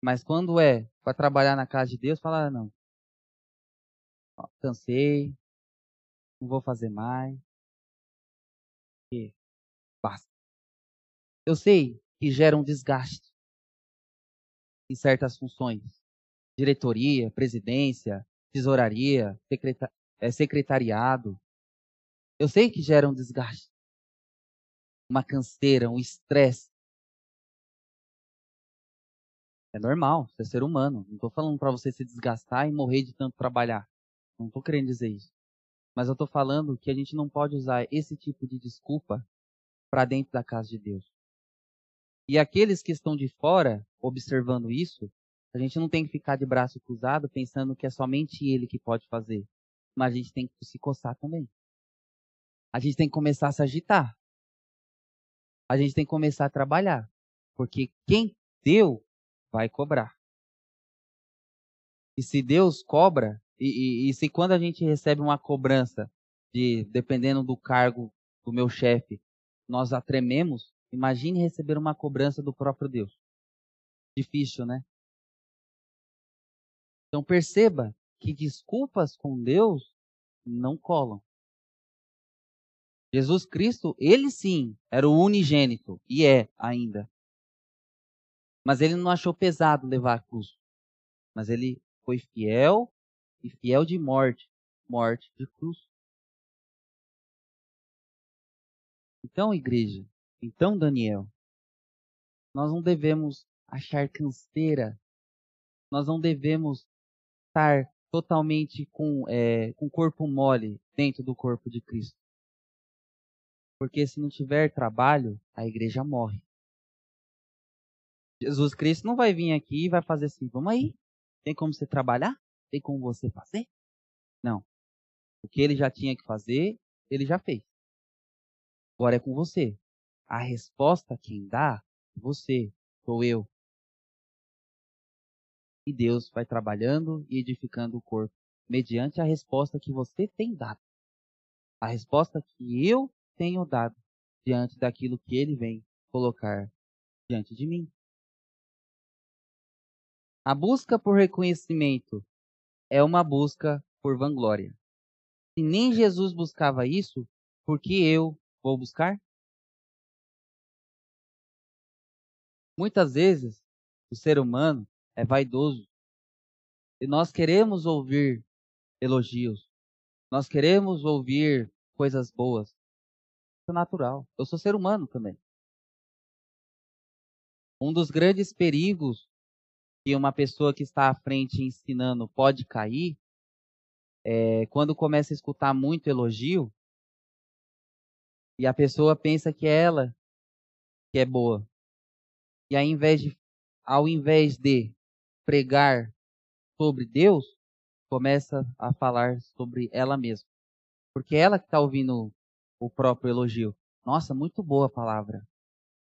Mas quando é para trabalhar na casa de Deus, fala, ah, não. Ó, cansei, não vou fazer mais. E basta. Eu sei que gera um desgaste em certas funções. Diretoria, presidência, tesouraria, é, secretariado. Eu sei que gera um desgaste, uma canseira, um estresse. É normal, você é ser humano. Não estou falando para você se desgastar e morrer de tanto trabalhar. Não estou querendo dizer isso. Mas eu estou falando que a gente não pode usar esse tipo de desculpa para dentro da casa de Deus. E aqueles que estão de fora observando isso, a gente não tem que ficar de braço cruzado pensando que é somente ele que pode fazer. Mas a gente tem que se coçar também. A gente tem que começar a se agitar. A gente tem que começar a trabalhar. Porque quem deu, vai cobrar. E se Deus cobra, e, e, e se quando a gente recebe uma cobrança, de dependendo do cargo do meu chefe, nós atrememos, imagine receber uma cobrança do próprio Deus. Difícil, né? Então perceba que desculpas com Deus não colam. Jesus Cristo, ele sim, era o unigênito, e é ainda. Mas ele não achou pesado levar a cruz. Mas ele foi fiel e fiel de morte, morte de cruz. Então, igreja, então, Daniel, nós não devemos achar canseira, nós não devemos estar totalmente com é, com corpo mole dentro do corpo de Cristo. Porque se não tiver trabalho, a igreja morre. Jesus Cristo não vai vir aqui e vai fazer assim, vamos aí, tem como você trabalhar? Tem como você fazer? Não. O que ele já tinha que fazer, ele já fez. Agora é com você. A resposta quem dá, é você, sou eu. E Deus vai trabalhando e edificando o corpo mediante a resposta que você tem dado. A resposta que eu tenho dado diante daquilo que ele vem colocar diante de mim. A busca por reconhecimento é uma busca por vanglória. Se nem Jesus buscava isso, por que eu vou buscar? Muitas vezes, o ser humano é vaidoso. E nós queremos ouvir elogios. Nós queremos ouvir coisas boas. Isso é natural. Eu sou ser humano também. Um dos grandes perigos que uma pessoa que está à frente ensinando pode cair é quando começa a escutar muito elogio e a pessoa pensa que é ela que é boa. E ao invés de, ao invés de pregar sobre Deus, começa a falar sobre ela mesma. Porque ela que está ouvindo o próprio elogio. Nossa, muito boa a palavra.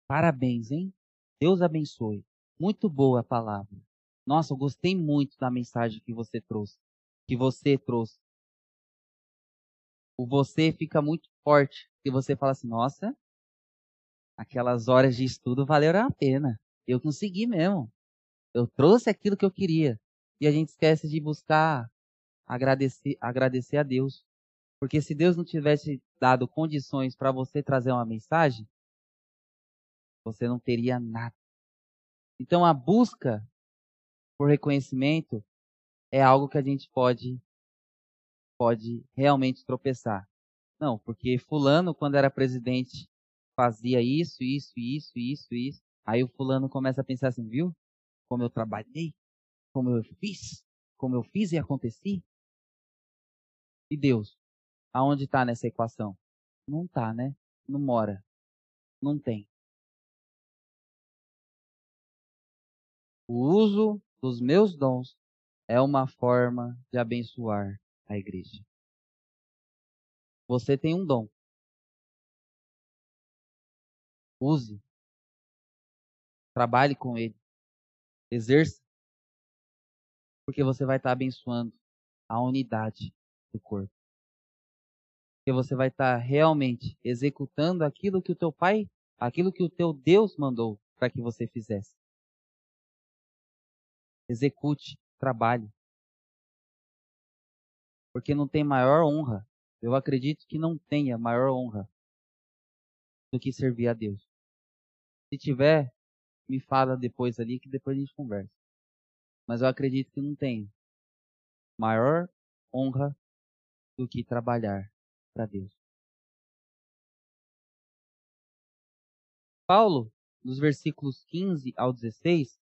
Parabéns, hein? Deus abençoe. Muito boa a palavra. Nossa, eu gostei muito da mensagem que você trouxe. Que você trouxe. O você fica muito forte. E você fala assim, nossa, aquelas horas de estudo valeram a pena. Eu consegui mesmo. Eu trouxe aquilo que eu queria. E a gente esquece de buscar agradecer, agradecer a Deus. Porque se Deus não tivesse dado condições para você trazer uma mensagem, você não teria nada. Então a busca por reconhecimento é algo que a gente pode pode realmente tropeçar. Não, porque fulano quando era presidente fazia isso, isso, isso, isso, isso. Aí o fulano começa a pensar assim, viu? Como eu trabalhei, como eu fiz, como eu fiz e aconteci. E Deus, aonde está nessa equação? Não está, né? Não mora. Não tem. O uso dos meus dons é uma forma de abençoar a igreja. Você tem um dom. Use. Trabalhe com ele. Exerça. Porque você vai estar abençoando a unidade do corpo. Porque você vai estar realmente executando aquilo que o teu pai, aquilo que o teu Deus mandou para que você fizesse. Execute, trabalhe. Porque não tem maior honra. Eu acredito que não tenha maior honra do que servir a Deus. Se tiver, me fala depois ali que depois a gente conversa. Mas eu acredito que não tem maior honra do que trabalhar para Deus. Paulo, nos versículos 15 ao 16,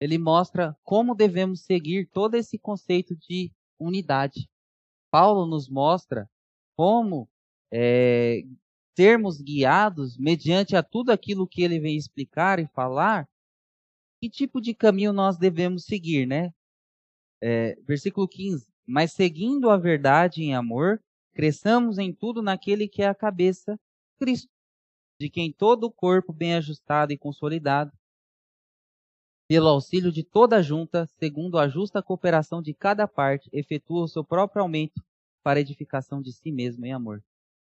ele mostra como devemos seguir todo esse conceito de unidade. Paulo nos mostra como é, sermos guiados mediante a tudo aquilo que ele vem explicar e falar, que tipo de caminho nós devemos seguir, né? É, versículo 15. Mas seguindo a verdade em amor, cresçamos em tudo naquele que é a cabeça, Cristo, de quem todo o corpo bem ajustado e consolidado, pelo auxílio de toda a junta, segundo a justa cooperação de cada parte, efetua o seu próprio aumento para edificação de si mesmo em amor.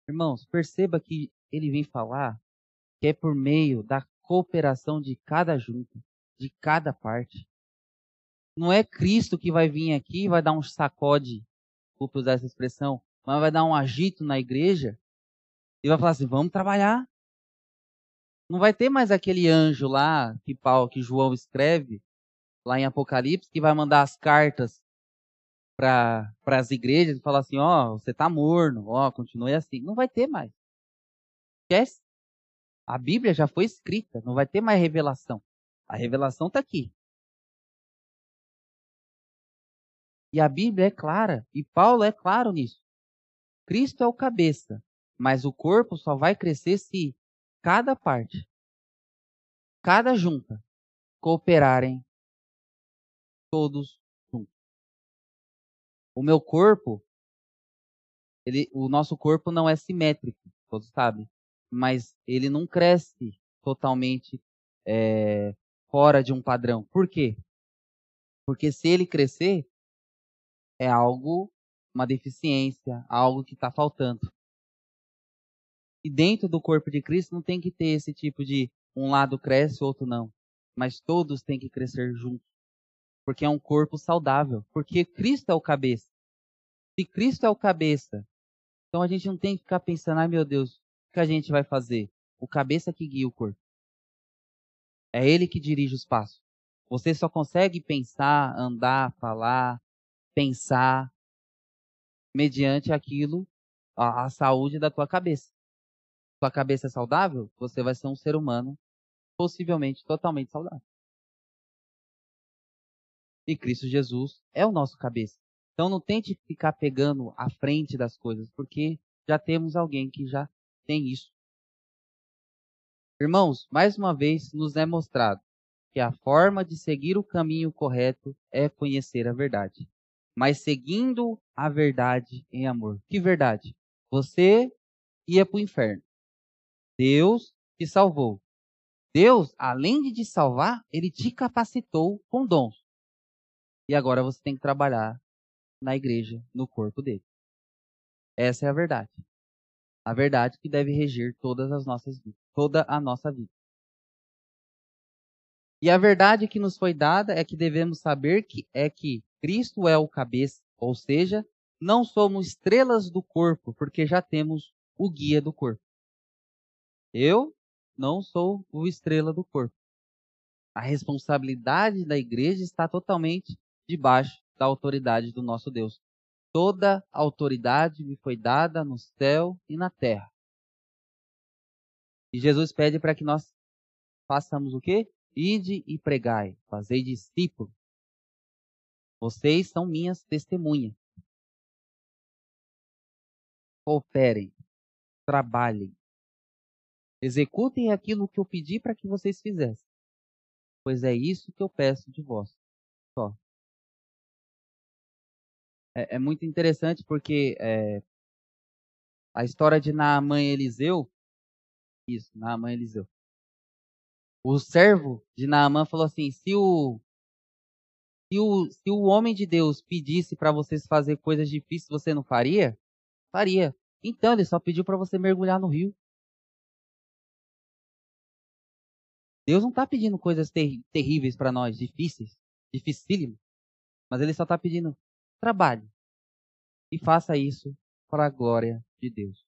Irmãos, perceba que ele vem falar que é por meio da cooperação de cada junta, de cada parte. Não é Cristo que vai vir aqui e vai dar um sacode, desculpa usar essa expressão, mas vai dar um agito na igreja e vai falar assim: vamos trabalhar. Não vai ter mais aquele anjo lá que Paulo, que João escreve lá em Apocalipse, que vai mandar as cartas para as igrejas e falar assim, ó, oh, você tá morno, ó, oh, continue assim. Não vai ter mais. Esquece. A Bíblia já foi escrita, não vai ter mais revelação. A revelação está aqui. E a Bíblia é clara, e Paulo é claro nisso. Cristo é o cabeça, mas o corpo só vai crescer se cada parte, cada junta, cooperarem todos o meu corpo, ele, o nosso corpo não é simétrico, todos sabem, mas ele não cresce totalmente é, fora de um padrão. Por quê? Porque se ele crescer, é algo, uma deficiência, algo que está faltando. E dentro do corpo de Cristo não tem que ter esse tipo de um lado cresce, outro não. Mas todos têm que crescer juntos. Porque é um corpo saudável. Porque Cristo é o cabeça. Se Cristo é o cabeça, então a gente não tem que ficar pensando, ai meu Deus, o que a gente vai fazer? O cabeça que guia o corpo. É ele que dirige os passos. Você só consegue pensar, andar, falar, pensar mediante aquilo, a, a saúde da tua cabeça. Tua cabeça é saudável, você vai ser um ser humano possivelmente totalmente saudável. E Cristo Jesus é o nosso cabeça. Então não tente ficar pegando a frente das coisas, porque já temos alguém que já tem isso. Irmãos, mais uma vez nos é mostrado que a forma de seguir o caminho correto é conhecer a verdade. Mas seguindo a verdade em amor. Que verdade? Você ia para o inferno. Deus te salvou. Deus, além de te salvar, ele te capacitou com dons. E agora você tem que trabalhar na igreja, no corpo dele. Essa é a verdade. A verdade que deve reger todas as nossas vidas, toda a nossa vida. E a verdade que nos foi dada é que devemos saber que é que Cristo é o cabeça, ou seja, não somos estrelas do corpo, porque já temos o guia do corpo. Eu não sou o estrela do corpo. A responsabilidade da igreja está totalmente debaixo da autoridade do nosso Deus. Toda autoridade me foi dada no céu e na terra. E Jesus pede para que nós façamos o quê? Ide e pregai, fazei discípulos. Vocês são minhas testemunhas. Cooperem, trabalhem, executem aquilo que eu pedi para que vocês fizessem, pois é isso que eu peço de vós. Só é, é muito interessante porque é, a história de Naamã e Eliseu, isso, Naamã e Eliseu. O servo de Naamã falou assim: se o, Se o, se o homem de Deus pedisse para vocês fazer coisas difíceis, você não faria? Faria. Então ele só pediu para você mergulhar no rio. Deus não está pedindo coisas ter terríveis para nós, difíceis, dificílimas. Mas ele só está pedindo trabalhe. E faça isso para a glória de Deus.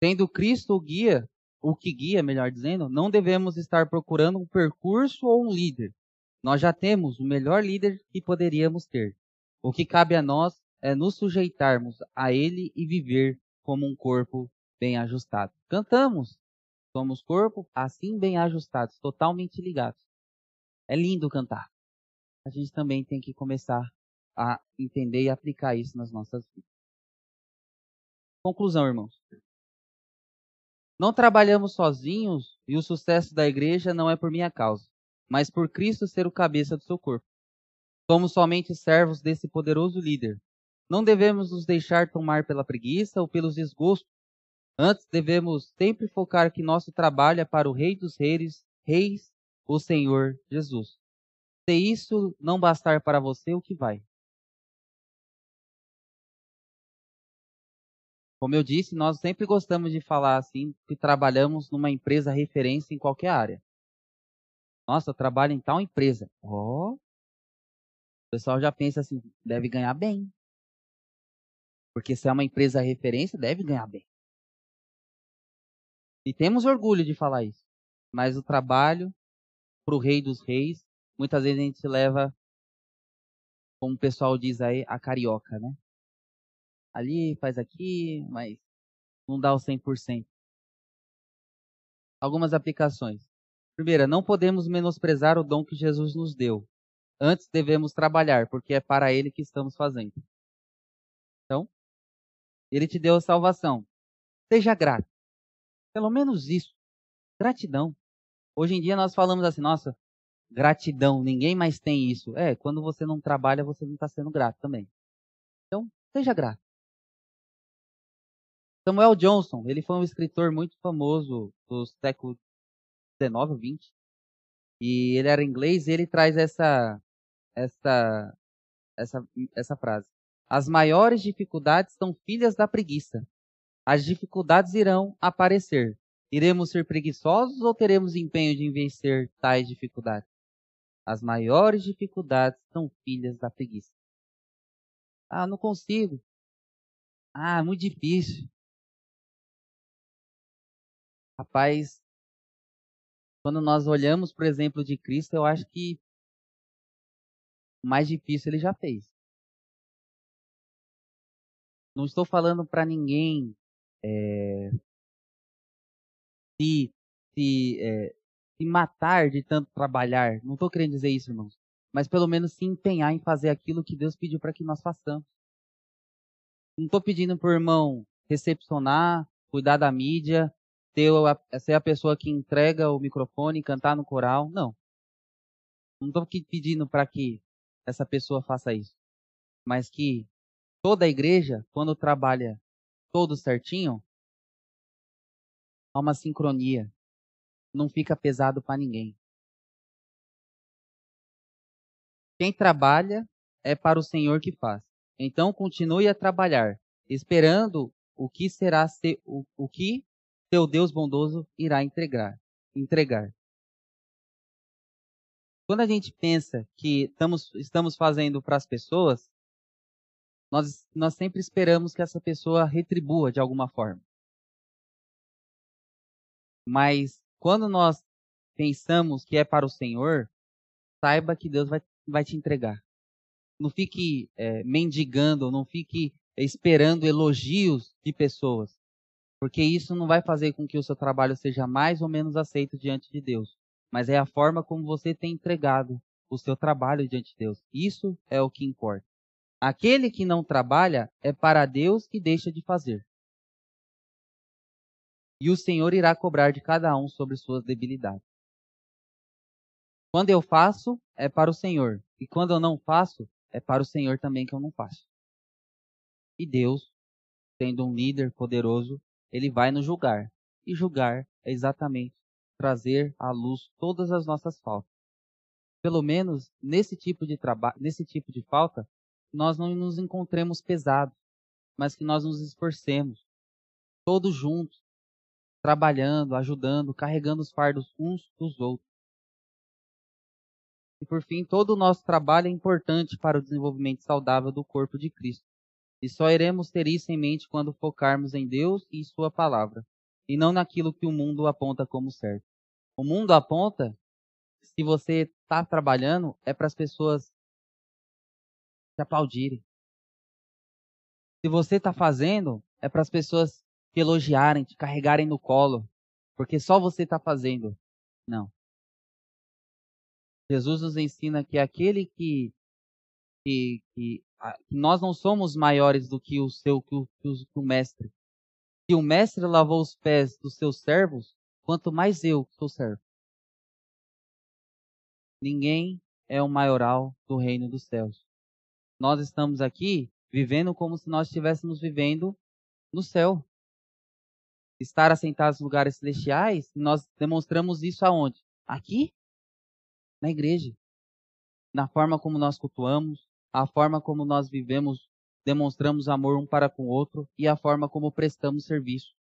Tendo Cristo o guia, o que guia, melhor dizendo, não devemos estar procurando um percurso ou um líder. Nós já temos o melhor líder que poderíamos ter. O que cabe a nós é nos sujeitarmos a ele e viver como um corpo bem ajustado. Cantamos. Somos corpo assim bem ajustados, totalmente ligados. É lindo cantar. A gente também tem que começar a entender e aplicar isso nas nossas vidas. Conclusão, irmãos. Não trabalhamos sozinhos e o sucesso da igreja não é por minha causa, mas por Cristo ser o cabeça do seu corpo. Somos somente servos desse poderoso líder. Não devemos nos deixar tomar pela preguiça ou pelos desgostos. Antes devemos sempre focar que nosso trabalho é para o Rei dos Reis, Reis, o Senhor Jesus. Se isso não bastar para você, o que vai? Como eu disse, nós sempre gostamos de falar assim, que trabalhamos numa empresa referência em qualquer área. Nossa, eu trabalho em tal empresa. Oh, o pessoal já pensa assim, deve ganhar bem. Porque se é uma empresa referência, deve ganhar bem. E temos orgulho de falar isso. Mas o trabalho para o rei dos reis, muitas vezes a gente leva, como o pessoal diz aí, a carioca, né? Ali, faz aqui, mas não dá o 100%. Algumas aplicações. Primeira, não podemos menosprezar o dom que Jesus nos deu. Antes devemos trabalhar, porque é para ele que estamos fazendo. Então, ele te deu a salvação. Seja grato. Pelo menos isso. Gratidão. Hoje em dia nós falamos assim, nossa, gratidão, ninguém mais tem isso. É, quando você não trabalha, você não está sendo grato também. Então, seja grato. Samuel Johnson, ele foi um escritor muito famoso do século 19 ou 20. E ele era inglês e ele traz essa essa essa essa frase. As maiores dificuldades são filhas da preguiça. As dificuldades irão aparecer. Iremos ser preguiçosos ou teremos empenho de vencer tais dificuldades? As maiores dificuldades são filhas da preguiça. Ah, não consigo. Ah, muito difícil. Rapaz, quando nós olhamos o exemplo de Cristo, eu acho que o mais difícil ele já fez. Não estou falando para ninguém é, se, se, é, se matar de tanto trabalhar. Não estou querendo dizer isso, irmãos. Mas pelo menos se empenhar em fazer aquilo que Deus pediu para que nós façamos. Não estou pedindo para o irmão recepcionar, cuidar da mídia, ter a, ser a pessoa que entrega o microfone, cantar no coral. Não. Não estou pedindo para que essa pessoa faça isso. Mas que toda a igreja, quando trabalha todo certinho, há uma sincronia. Não fica pesado para ninguém. Quem trabalha é para o Senhor que faz. Então continue a trabalhar, esperando o que será ser, o, o que teu Deus bondoso irá entregar. entregar. Quando a gente pensa que estamos, estamos fazendo para as pessoas, nós, nós sempre esperamos que essa pessoa retribua de alguma forma. Mas quando nós pensamos que é para o Senhor, saiba que Deus vai, vai te entregar. Não fique é, mendigando, não fique esperando elogios de pessoas porque isso não vai fazer com que o seu trabalho seja mais ou menos aceito diante de Deus, mas é a forma como você tem entregado o seu trabalho diante de Deus. Isso é o que importa. Aquele que não trabalha é para Deus que deixa de fazer. E o Senhor irá cobrar de cada um sobre suas debilidades. Quando eu faço, é para o Senhor. E quando eu não faço, é para o Senhor também que eu não faço. E Deus, sendo um líder poderoso, ele vai nos julgar. E julgar é exatamente trazer à luz todas as nossas faltas. pelo menos nesse tipo de trabalho, nesse tipo de falta, nós não nos encontremos pesados, mas que nós nos esforcemos, todos juntos, trabalhando, ajudando, carregando os fardos uns dos outros. E por fim, todo o nosso trabalho é importante para o desenvolvimento saudável do corpo de Cristo. E só iremos ter isso em mente quando focarmos em Deus e Sua palavra, e não naquilo que o mundo aponta como certo. O mundo aponta, se você está trabalhando, é para as pessoas te aplaudirem. Se você está fazendo, é para as pessoas te elogiarem, te carregarem no colo, porque só você está fazendo. Não. Jesus nos ensina que aquele que, que, que, que nós não somos maiores do que o seu que o, que o, mestre. Se o mestre lavou os pés dos seus servos, quanto mais eu que sou servo. Ninguém é o maioral do reino dos céus. Nós estamos aqui vivendo como se nós estivéssemos vivendo no céu. Estar assentados em lugares celestiais, nós demonstramos isso aonde? Aqui? na igreja, na forma como nós cultuamos, a forma como nós vivemos, demonstramos amor um para com o outro e a forma como prestamos serviço.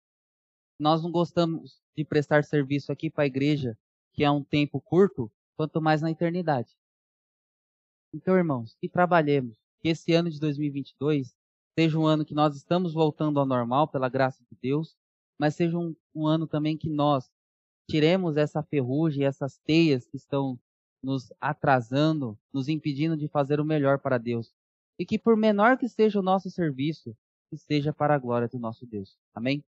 Nós não gostamos de prestar serviço aqui para a igreja, que é um tempo curto, quanto mais na eternidade. Então, irmãos, que trabalhemos, que esse ano de 2022 seja um ano que nós estamos voltando ao normal, pela graça de Deus, mas seja um, um ano também que nós tiremos essa ferrugem, essas teias que estão nos atrasando, nos impedindo de fazer o melhor para Deus. E que por menor que seja o nosso serviço, que seja para a glória do nosso Deus. Amém?